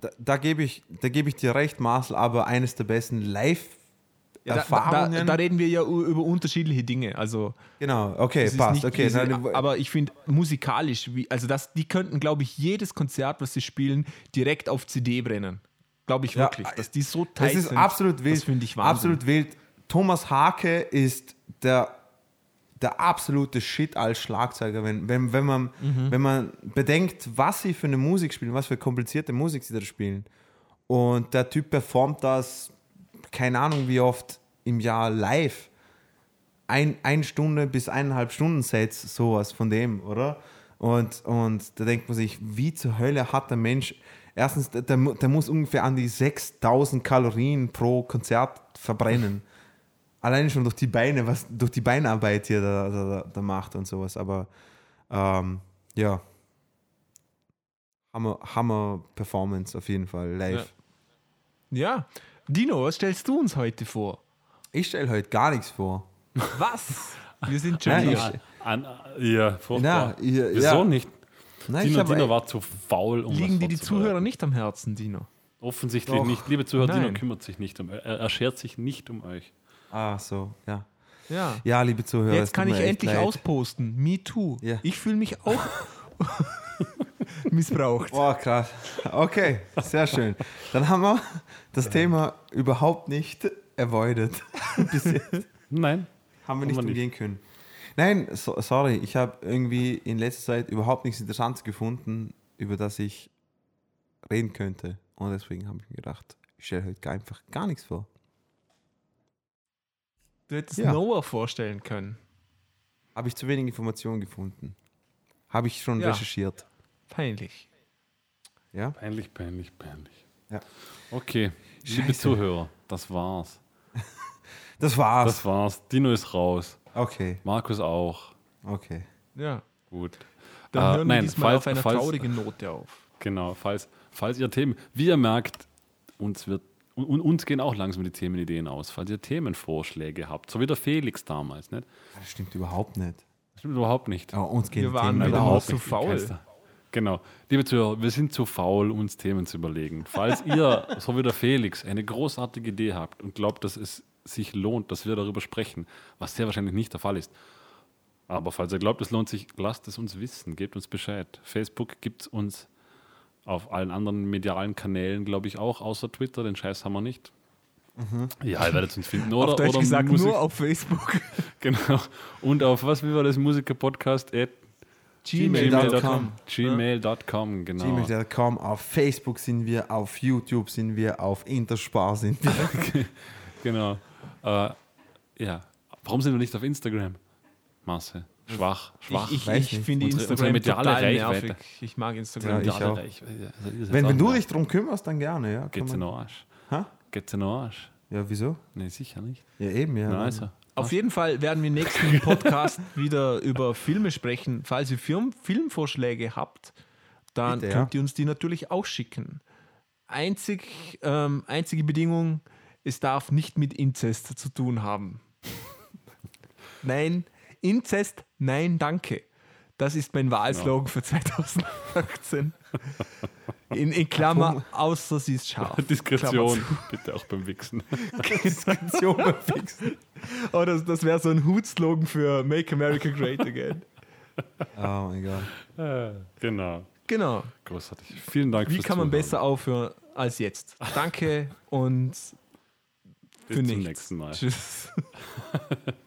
Da, da gebe ich, da gebe ich dir recht, Marcel, aber eines der besten Ja, da, Live-Erfahrungen. da, da reden wir ja über unterschiedliche Dinge. Also genau, okay, passt. Okay, diese, aber ich finde musikalisch, wie, also das, die könnten, glaube ich, jedes Konzert, was sie spielen, direkt auf CD brennen. Glaube ich Ja, wirklich, dass die so tight Das ist sind. absolut wild. Das finde ich Wahnsinn. Absolut wild. Thomas Hake ist der, der absolute Shit als Schlagzeuger. Wenn, wenn, wenn, man, Mhm. wenn man bedenkt, was sie für eine Musik spielen, was für komplizierte Musik sie da spielen. Und der Typ performt das, keine Ahnung wie oft im Jahr live. Ein, ein Stunde bis eineinhalb Stunden Sets, sowas von dem, oder? Und, und da denkt man sich, wie zur Hölle hat der Mensch, erstens, der, der, mu- der muss ungefähr an die 6000 Kalorien pro Konzert verbrennen. Allein schon durch die Beine, was durch die Beinarbeit hier da, da, da, macht und sowas. Aber ähm, ja, Hammer, Hammer Performance auf jeden Fall live. Ja. Dino, was stellst du uns heute vor? Ich stelle heute gar nichts vor. Was? Wir sind schon Nein, hier. ich- An, ja, furchtbar. Ja, ja, Wieso ja. nicht? Nein, Dino, Dino war zu faul, um Liegen dir die. Zuhörer nicht am Herzen, Dino? Offensichtlich Doch. nicht. Liebe Zuhörer, Dino Nein. kümmert sich nicht um er, er schert sich nicht um euch. Ah, so, ja. Ja. Ja, liebe Zuhörer. Jetzt kann ich endlich leid. ausposten. Me too. Ja. Ich fühle mich auch missbraucht. Boah, krass. Okay, sehr schön. Dann haben wir das Thema überhaupt nicht avoided. Bis jetzt Nein. haben wir nicht wir nicht. umgehen können. Nein, so, sorry, ich habe irgendwie in letzter Zeit überhaupt nichts Interessantes gefunden, über das ich reden könnte. Und deswegen habe ich mir gedacht, ich stelle heute einfach gar nichts vor. Du hättest Ja. Noah vorstellen können. Habe ich zu wenig Informationen gefunden. Habe ich schon Ja. recherchiert. Peinlich. Ja? Peinlich, peinlich, peinlich. Ja. Okay, liebe Scheiße. Zuhörer, das war's. Das war's. Das war's. Dino ist raus. okay, Markus auch. okay. Ja. Gut. Dann Äh, hören wir nein, diesmal falls- auf einer falls- traurigen Note auf. Genau, falls, falls ihr Themen, wie ihr merkt, uns wird und uns gehen auch langsam die Themenideen aus. Falls ihr Themenvorschläge habt, so wie der Felix damals, nicht? Das stimmt überhaupt nicht. Das stimmt überhaupt nicht. Aber uns gehen Wir die waren Themen wieder überhaupt zu faul. Genau. Liebe Zuhörer, wir sind zu faul, uns Themen zu überlegen. Falls ihr, so wie der Felix, eine großartige Idee habt und glaubt, dass es sich lohnt, dass wir darüber sprechen, was sehr wahrscheinlich nicht der Fall ist. Aber falls ihr glaubt, es lohnt sich, lasst es uns wissen, gebt uns Bescheid. Facebook gibt es uns auf allen anderen medialen Kanälen, glaube ich, auch, außer Twitter, den Scheiß haben wir nicht. Ja, ihr werdet uns finden. Oder, auf Deutsch oder gesagt, Musik, nur auf Facebook. Genau. Und auf was, wie war das, Musiker-Podcast? at Gmail.com. Gmail.com, genau. Gmail.com, auf Facebook sind wir, auf YouTube sind wir, auf Interspar sind wir. Genau. Äh, ja. Warum sind wir nicht auf Instagram? Marcel. Schwach, schwach. Ich, ich, ich finde Instagram mediale total Reichweite. nervig. Ich mag Ja, Instagram ich nicht. auch. Also, Wenn, wenn du dich drum kümmerst, dann gerne, ja. Geht's in den Arsch. Geht's in den Arsch? Ja, wieso? Nee, sicher nicht. Ja, eben, ja. Na, also. Auf jeden Fall werden wir im nächsten Podcast wieder über Filme sprechen. Falls ihr Film, Filmvorschläge habt, dann Bitte, ja. könnt ihr uns die natürlich auch schicken. Einzig, ähm, einzige Bedingung, es darf nicht mit Inzest zu tun haben. nein, Inzest, nein, danke. Das ist mein Wahlslogan für 2018. In, in Klammer, außer sie ist scharf. Diskretion, bitte auch beim Wichsen. Diskretion beim Fixen. Oh, das, das wäre so ein Hutslogan für Make America Great Again. Oh mein Gott. genau. Genau. Großartig. Vielen Dank Wie fürs kann man Zuhören. besser aufhören als jetzt? Danke und Bis für zum nichts. nächsten Mal. Tschüss.